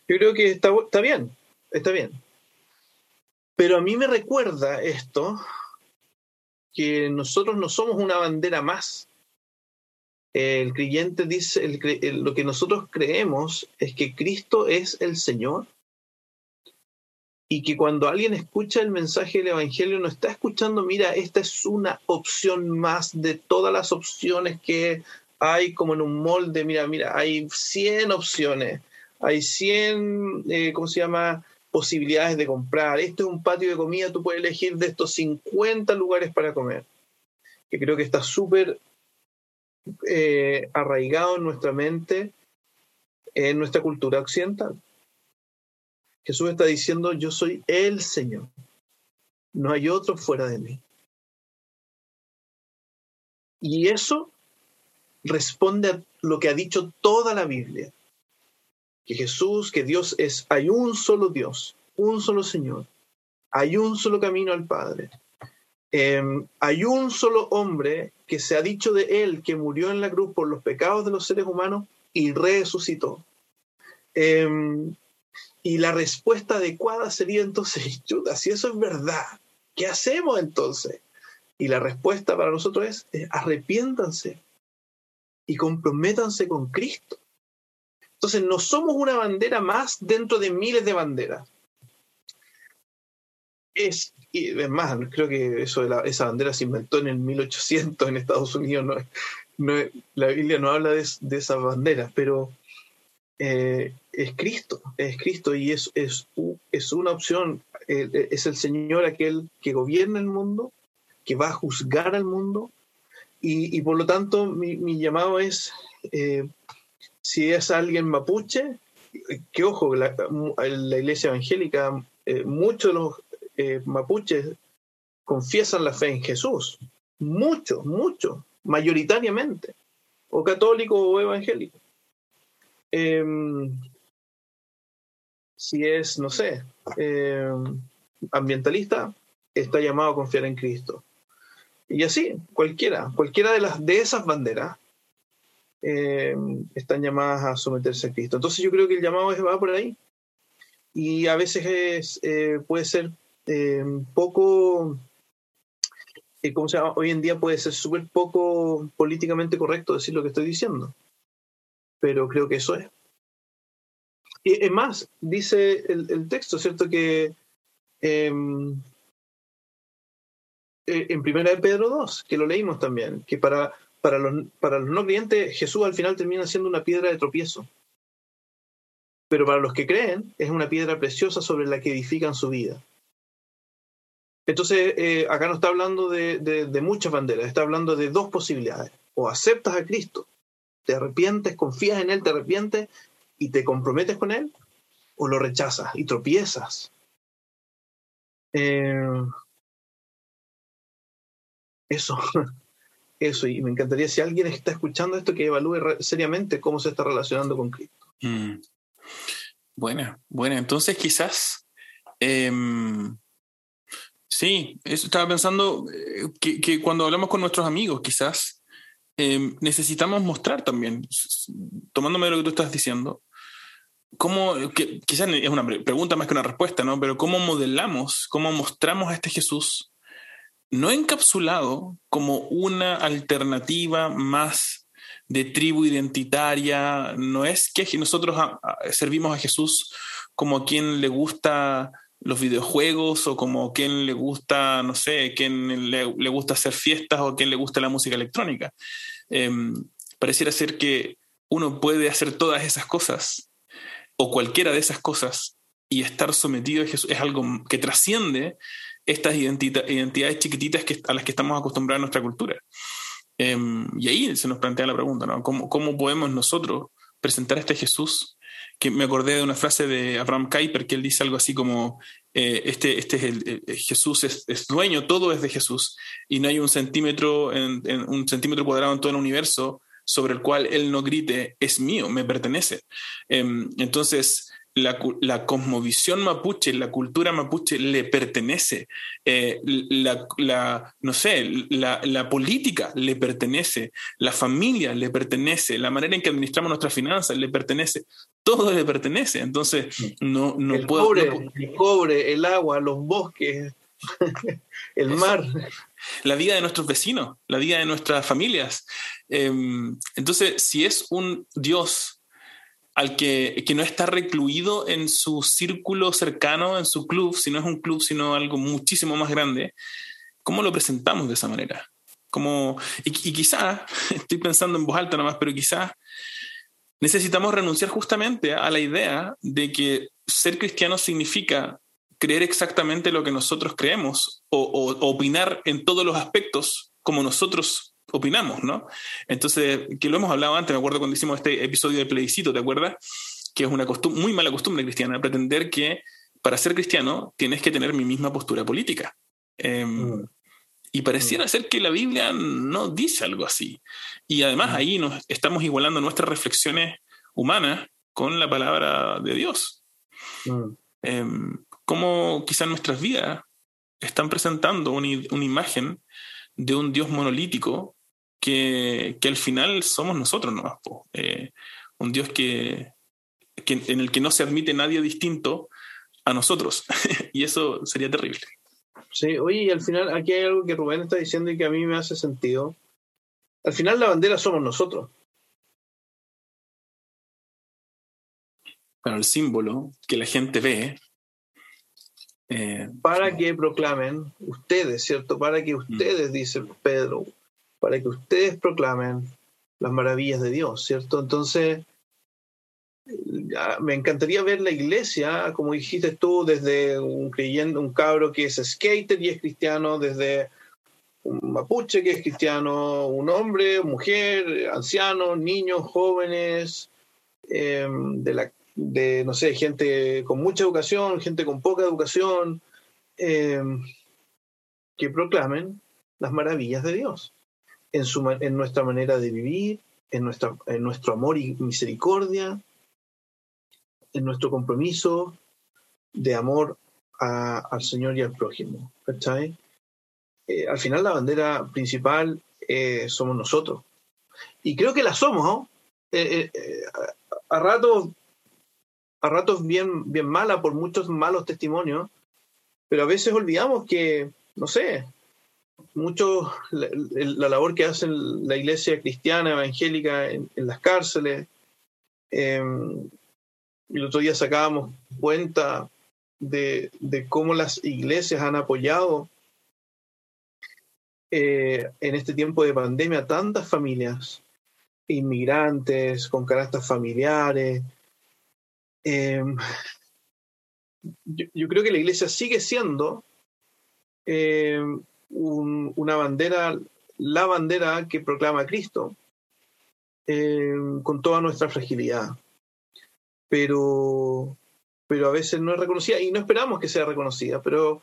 Yo creo que está, está bien, está bien. Pero a mí me recuerda esto que nosotros no somos una bandera más el creyente dice, lo que nosotros creemos es que Cristo es el Señor y que cuando alguien escucha el mensaje del Evangelio no está escuchando, mira, esta es una opción más de todas las opciones que hay como en un molde, mira, mira, hay 100 opciones, hay 100, eh, ¿cómo se llama? Posibilidades de comprar. Este es un patio de comida, tú puedes elegir de estos 50 lugares para comer. Que creo que está súper eh, arraigado en nuestra mente, en nuestra cultura occidental. Jesús está diciendo, yo soy el Señor, no hay otro fuera de mí. Y eso responde a lo que ha dicho toda la Biblia, que Jesús, que Dios es, hay un solo Dios, un solo Señor, hay un solo camino al Padre. Em, hay un solo hombre que se ha dicho de él que murió en la cruz por los pecados de los seres humanos y resucitó. Em, y la respuesta adecuada sería entonces, si eso es verdad, ¿qué hacemos entonces? Y la respuesta para nosotros es, es arrepiéntanse y comprométanse con Cristo. Entonces no somos una bandera más dentro de miles de banderas. Es, y más, creo que eso esa bandera se inventó en el 1800 en Estados Unidos, no, la Biblia no habla de, de esas banderas, pero eh, es Cristo, es Cristo y es, una opción, eh, es el Señor aquel que gobierna el mundo, que va a juzgar al mundo Y, por lo tanto, mi, llamado es, eh, si es alguien mapuche, que ojo, la, la iglesia evangélica, eh, muchos de los eh, mapuches confiesan la fe en Jesús, muchos, muchos, mayoritariamente, o católico o evangélico. Em, si es, no sé, em, ambientalista, está llamado a confiar en Cristo. Y así, cualquiera, cualquiera de, las, de esas banderas em, están llamadas a someterse a Cristo. Entonces yo creo que el llamado va por ahí. Y a veces eh, puede ser poco ¿cómo se llama? Hoy en día puede ser súper poco políticamente correcto decir lo que estoy diciendo. Pero creo que eso es. Y es más, dice el, texto, ¿cierto? Que em, eh, en primera de Pedro 2, que lo leímos también, que para, para, los, no creyentes Jesús al final termina siendo una piedra de tropiezo. Pero para los que creen es una piedra preciosa sobre la que edifican su vida. Entonces, eh, acá no está hablando de, muchas banderas, está hablando de dos posibilidades. O aceptas a Cristo, te arrepientes, confías en Él, te arrepientes y te comprometes con Él, o lo rechazas y tropiezas. Eh, eso, eso, y me encantaría si alguien está escuchando esto que evalúe seriamente cómo se está relacionando con Cristo. Mm. Buena, bueno, entonces quizás em, Sí, estaba pensando eh, que, cuando hablamos con nuestros amigos, quizás em, necesitamos mostrar también, tomándome lo que tú estás diciendo, cómo, que, quizás es una pregunta más que una respuesta, ¿no? Pero cómo modelamos, cómo mostramos a este Jesús no encapsulado como una alternativa más de tribu identitaria, no es que nosotros servimos a Jesús como a quien le gusta los videojuegos o como quien le gusta, no sé, quien le, gusta hacer fiestas o quien le gusta la música electrónica. Em, pareciera ser que uno puede hacer todas esas cosas o cualquiera de esas cosas y estar sometido a Jesús es algo que trasciende estas identidades chiquititas que, a las que estamos acostumbrados en nuestra cultura. Em, y ahí se nos plantea la pregunta, ¿no? ¿Cómo, ¿Cómo podemos nosotros presentar a este Jesús que me acordé de una frase de Abraham Kuyper que él dice algo así como, eh, este, este es el, eh, Jesús es, dueño, todo es de Jesús, y no hay un centímetro, en, un centímetro cuadrado en todo el universo sobre el cual él no grite, es mío, me pertenece. Em, entonces, la, la, cosmovisión mapuche, la cultura mapuche le pertenece, eh, la, no sé, la, la, política le pertenece, la familia le pertenece, la manera en que administramos nuestras finanzas le pertenece, todo le pertenece. Entonces, no, no el puedo. Cobre, El cobre, el agua, los bosques, el mar. La vida de nuestros vecinos, la vida de nuestras familias. Em, entonces, si es un Dios al que, que, no está recluido en su círculo cercano, en su club, si no es un club, sino algo muchísimo más grande, ¿cómo lo presentamos de esa manera? Como, y, y quizás, estoy pensando en voz alta nomás, pero quizás necesitamos renunciar justamente a la idea de que ser cristiano significa creer exactamente lo que nosotros creemos o, o opinar en todos los aspectos como nosotros opinamos, ¿no? Entonces, que lo hemos hablado antes, me acuerdo cuando hicimos este episodio de plebiscito, ¿te acuerdas? Que es una muy mala costumbre cristiana, pretender que para ser cristiano tienes que tener mi misma postura política. Em, mm. Y pareciera mm. ser que la Biblia no dice algo así. Y además mm. ahí nos estamos igualando nuestras reflexiones humanas con la palabra de Dios. Em, cómo quizás nuestras vidas están presentando una, una, imagen de un Dios monolítico que, al final somos nosotros nomás. Eh, un Dios que, en el que no se admite nadie distinto a nosotros. y eso sería terrible. Sí, oye, y al final aquí hay algo que Rubén está diciendo y que a mí me hace sentido. Al final la bandera somos nosotros. Pero el símbolo que la gente ve. Eh, para que proclamen ustedes, ¿cierto? Para que mm. ustedes, dice Pedro, para que ustedes proclamen las maravillas de Dios, ¿cierto? Entonces, me encantaría ver la iglesia, como dijiste tú, desde un creyente, un cabro que es skater y es cristiano, desde mapuche que es cristiano, un hombre, mujer, ancianos, niños, jóvenes, em, de, la, de, no sé, gente con mucha educación, gente con poca educación, em, que proclamen las maravillas de Dios en, su, en nuestra manera de vivir, en, nuestra, en nuestro amor y misericordia, en nuestro compromiso de amor al Señor y al prójimo. Eh, al final la bandera principal eh, somos nosotros. Y creo que la somos, ¿no? Eh, a ratos a ratos bien, bien mala por muchos malos testimonios, pero a veces olvidamos que, no sé, mucho la, labor que hace la iglesia cristiana evangélica en, las cárceles. Em, el otro día sacábamos cuenta de, cómo las iglesias han apoyado eh, en este tiempo de pandemia tantas familias, inmigrantes, con carácter familiares. Em, yo, creo que la iglesia sigue siendo una bandera, la bandera que proclama Cristo, con toda nuestra fragilidad. Pero, pero a veces no es reconocida y no esperamos que sea reconocida, pero,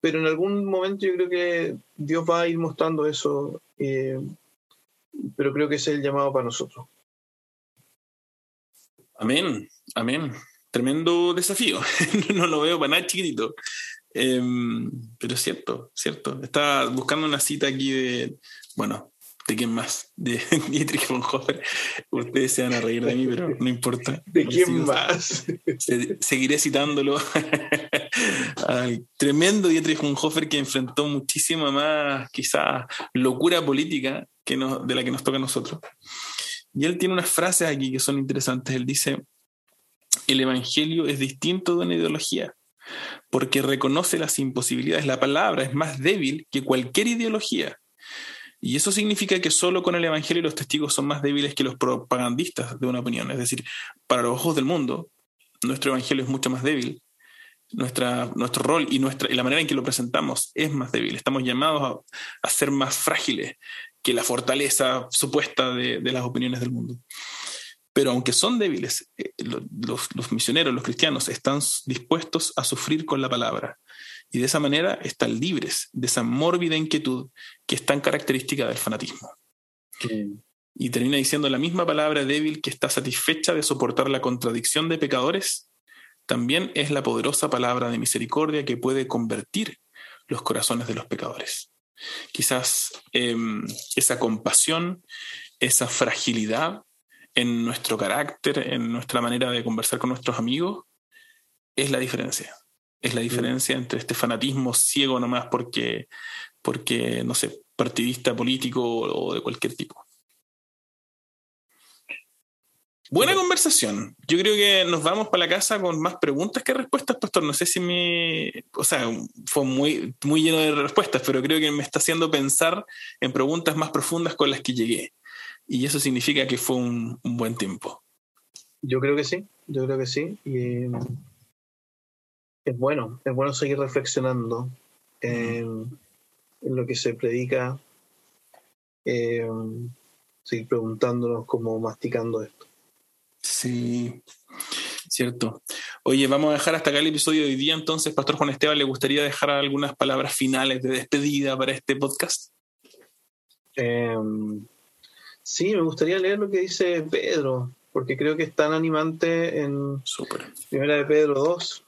pero en algún momento yo creo que Dios va a ir mostrando eso, eh, pero creo que ese es el llamado para nosotros. Amén, amén. Tremendo desafío. no lo veo para nada chiquitito. Em, pero es cierto, cierto. Estaba buscando una cita aquí de, bueno, ¿de quién más? De Dietrich von Hofer. Ustedes se van a reír de mí, pero no importa. ¿De quién más? Seguiré citándolo al tremendo Dietrich von Hofer que enfrentó muchísima más, quizás, locura política que de la que nos toca a nosotros. Y él tiene unas frases aquí que son interesantes. Él dice, el Evangelio es distinto de una ideología porque reconoce las imposibilidades. La palabra es más débil que cualquier ideología. Y eso significa que solo con el Evangelio los testigos son más débiles que los propagandistas de una opinión. Es decir, para los ojos del mundo, nuestro Evangelio es mucho más débil. Nuestra, nuestro rol y, nuestra, y la manera en que lo presentamos es más débil. Estamos llamados a, ser más frágiles que la fortaleza supuesta de las opiniones del mundo. Pero aunque son débiles, eh, los, misioneros, los cristianos, están dispuestos a sufrir con la palabra. Y de esa manera están libres de esa mórbida inquietud que es tan característica del fanatismo. Y termina diciendo la misma palabra débil que está satisfecha de soportar la contradicción de pecadores, también es la poderosa palabra de misericordia que puede convertir los corazones de los pecadores. Quizás em, esa compasión, esa fragilidad en nuestro carácter, en nuestra manera de conversar con nuestros amigos, es la diferencia. Es la mm. diferencia entre este fanatismo ciego nomás porque, porque, no sé, partidista político o de cualquier tipo. Buena conversación. Yo creo que nos vamos para la casa con más preguntas que respuestas, Pastor. No sé si me. O sea, fue muy, muy lleno de respuestas, pero creo que me está haciendo pensar en preguntas más profundas con las que llegué y eso significa que fue un, buen tiempo. Yo creo que sí, yo creo que sí. Y es bueno, es bueno seguir reflexionando en, lo que se predica, seguir preguntándonos cómo masticando esto. Sí, cierto. Oye, vamos a dejar hasta acá el episodio de hoy día. Entonces, Pastor Juan Esteban, ¿le gustaría dejar algunas palabras finales de despedida para este podcast? Sí, me gustaría leer lo que dice Pedro, porque creo que es tan animante en Primera de Pedro 2.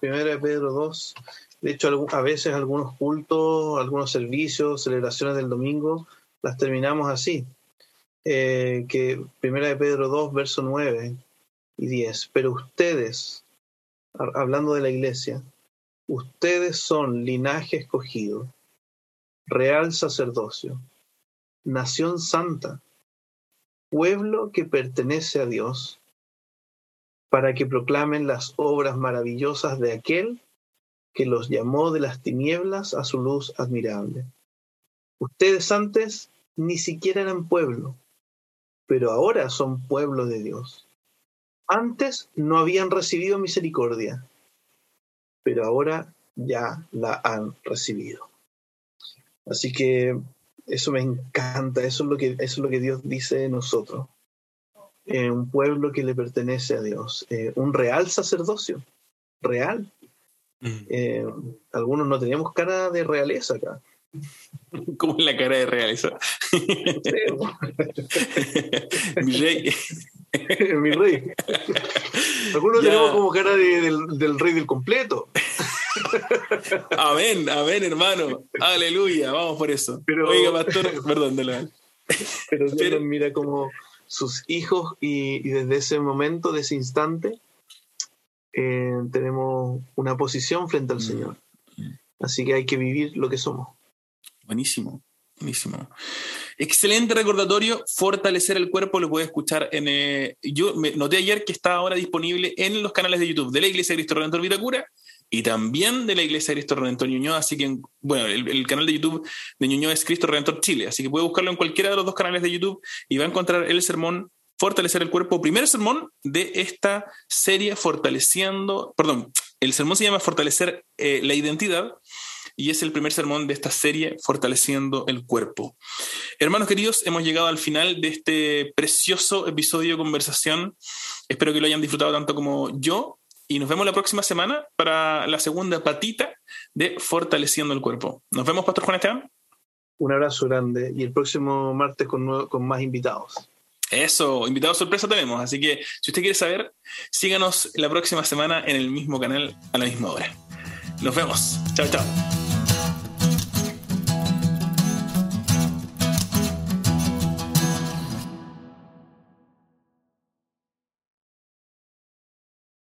Primera de Pedro 2. De hecho, a veces algunos cultos, algunos servicios, celebraciones del domingo, las terminamos así. Eh, que Primera de Pedro 2, verso 9 y 10. Pero ustedes, hablando de la iglesia, ustedes son linaje escogido, real sacerdocio, nación santa pueblo que pertenece a Dios, para que proclamen las obras maravillosas de aquel que los llamó de las tinieblas a su luz admirable. Ustedes antes ni siquiera eran pueblo, pero ahora son pueblo de Dios. Antes no habían recibido misericordia, pero ahora ya la han recibido. Así que eso me encanta, eso es lo que, eso es lo que Dios dice de nosotros. Eh, un pueblo que le pertenece a Dios, eh, un real sacerdocio, real. Mm. Eh, algunos no teníamos cara de realeza acá. ¿Cómo es la cara de realeza? Mi rey. Mi rey. Algunos tenemos como cara del, rey del completo. amén, amén, hermano. Aleluya, vamos por eso. Pero, Oiga, pastor, perdón, Pero Dios mira como sus hijos y, desde ese momento, de ese instante, eh, tenemos una posición frente al mm. Señor. Así que hay que vivir lo que somos. Buenísimo, buenísimo. Excelente recordatorio, fortalecer el cuerpo, lo puedes escuchar en... Eh, yo me noté ayer que está ahora disponible en los canales de YouTube de la Iglesia de Cristo Redentor Vitacura y también de la Iglesia de Cristo Redentor Ñuñoa, así que, bueno, el, canal de YouTube de Ñuñoa es Cristo Redentor Chile, así que puede buscarlo en cualquiera de los dos canales de YouTube y va a encontrar el sermón Fortalecer el Cuerpo, primer sermón de esta serie Fortaleciendo, perdón, el sermón se llama Fortalecer eh, la Identidad y es el primer sermón de esta serie Fortaleciendo el Cuerpo. Hermanos queridos, hemos llegado al final de este precioso episodio de conversación. Espero que lo hayan disfrutado tanto como yo y nos vemos la próxima semana para la segunda patita de Fortaleciendo el Cuerpo. Nos vemos, Pastor Juan Esteban. Un abrazo grande y el próximo martes con, con más invitados. Eso, invitados sorpresa tenemos, así que si usted quiere saber, síganos la próxima semana en el mismo canal a la misma hora. Nos vemos. Chao, chao.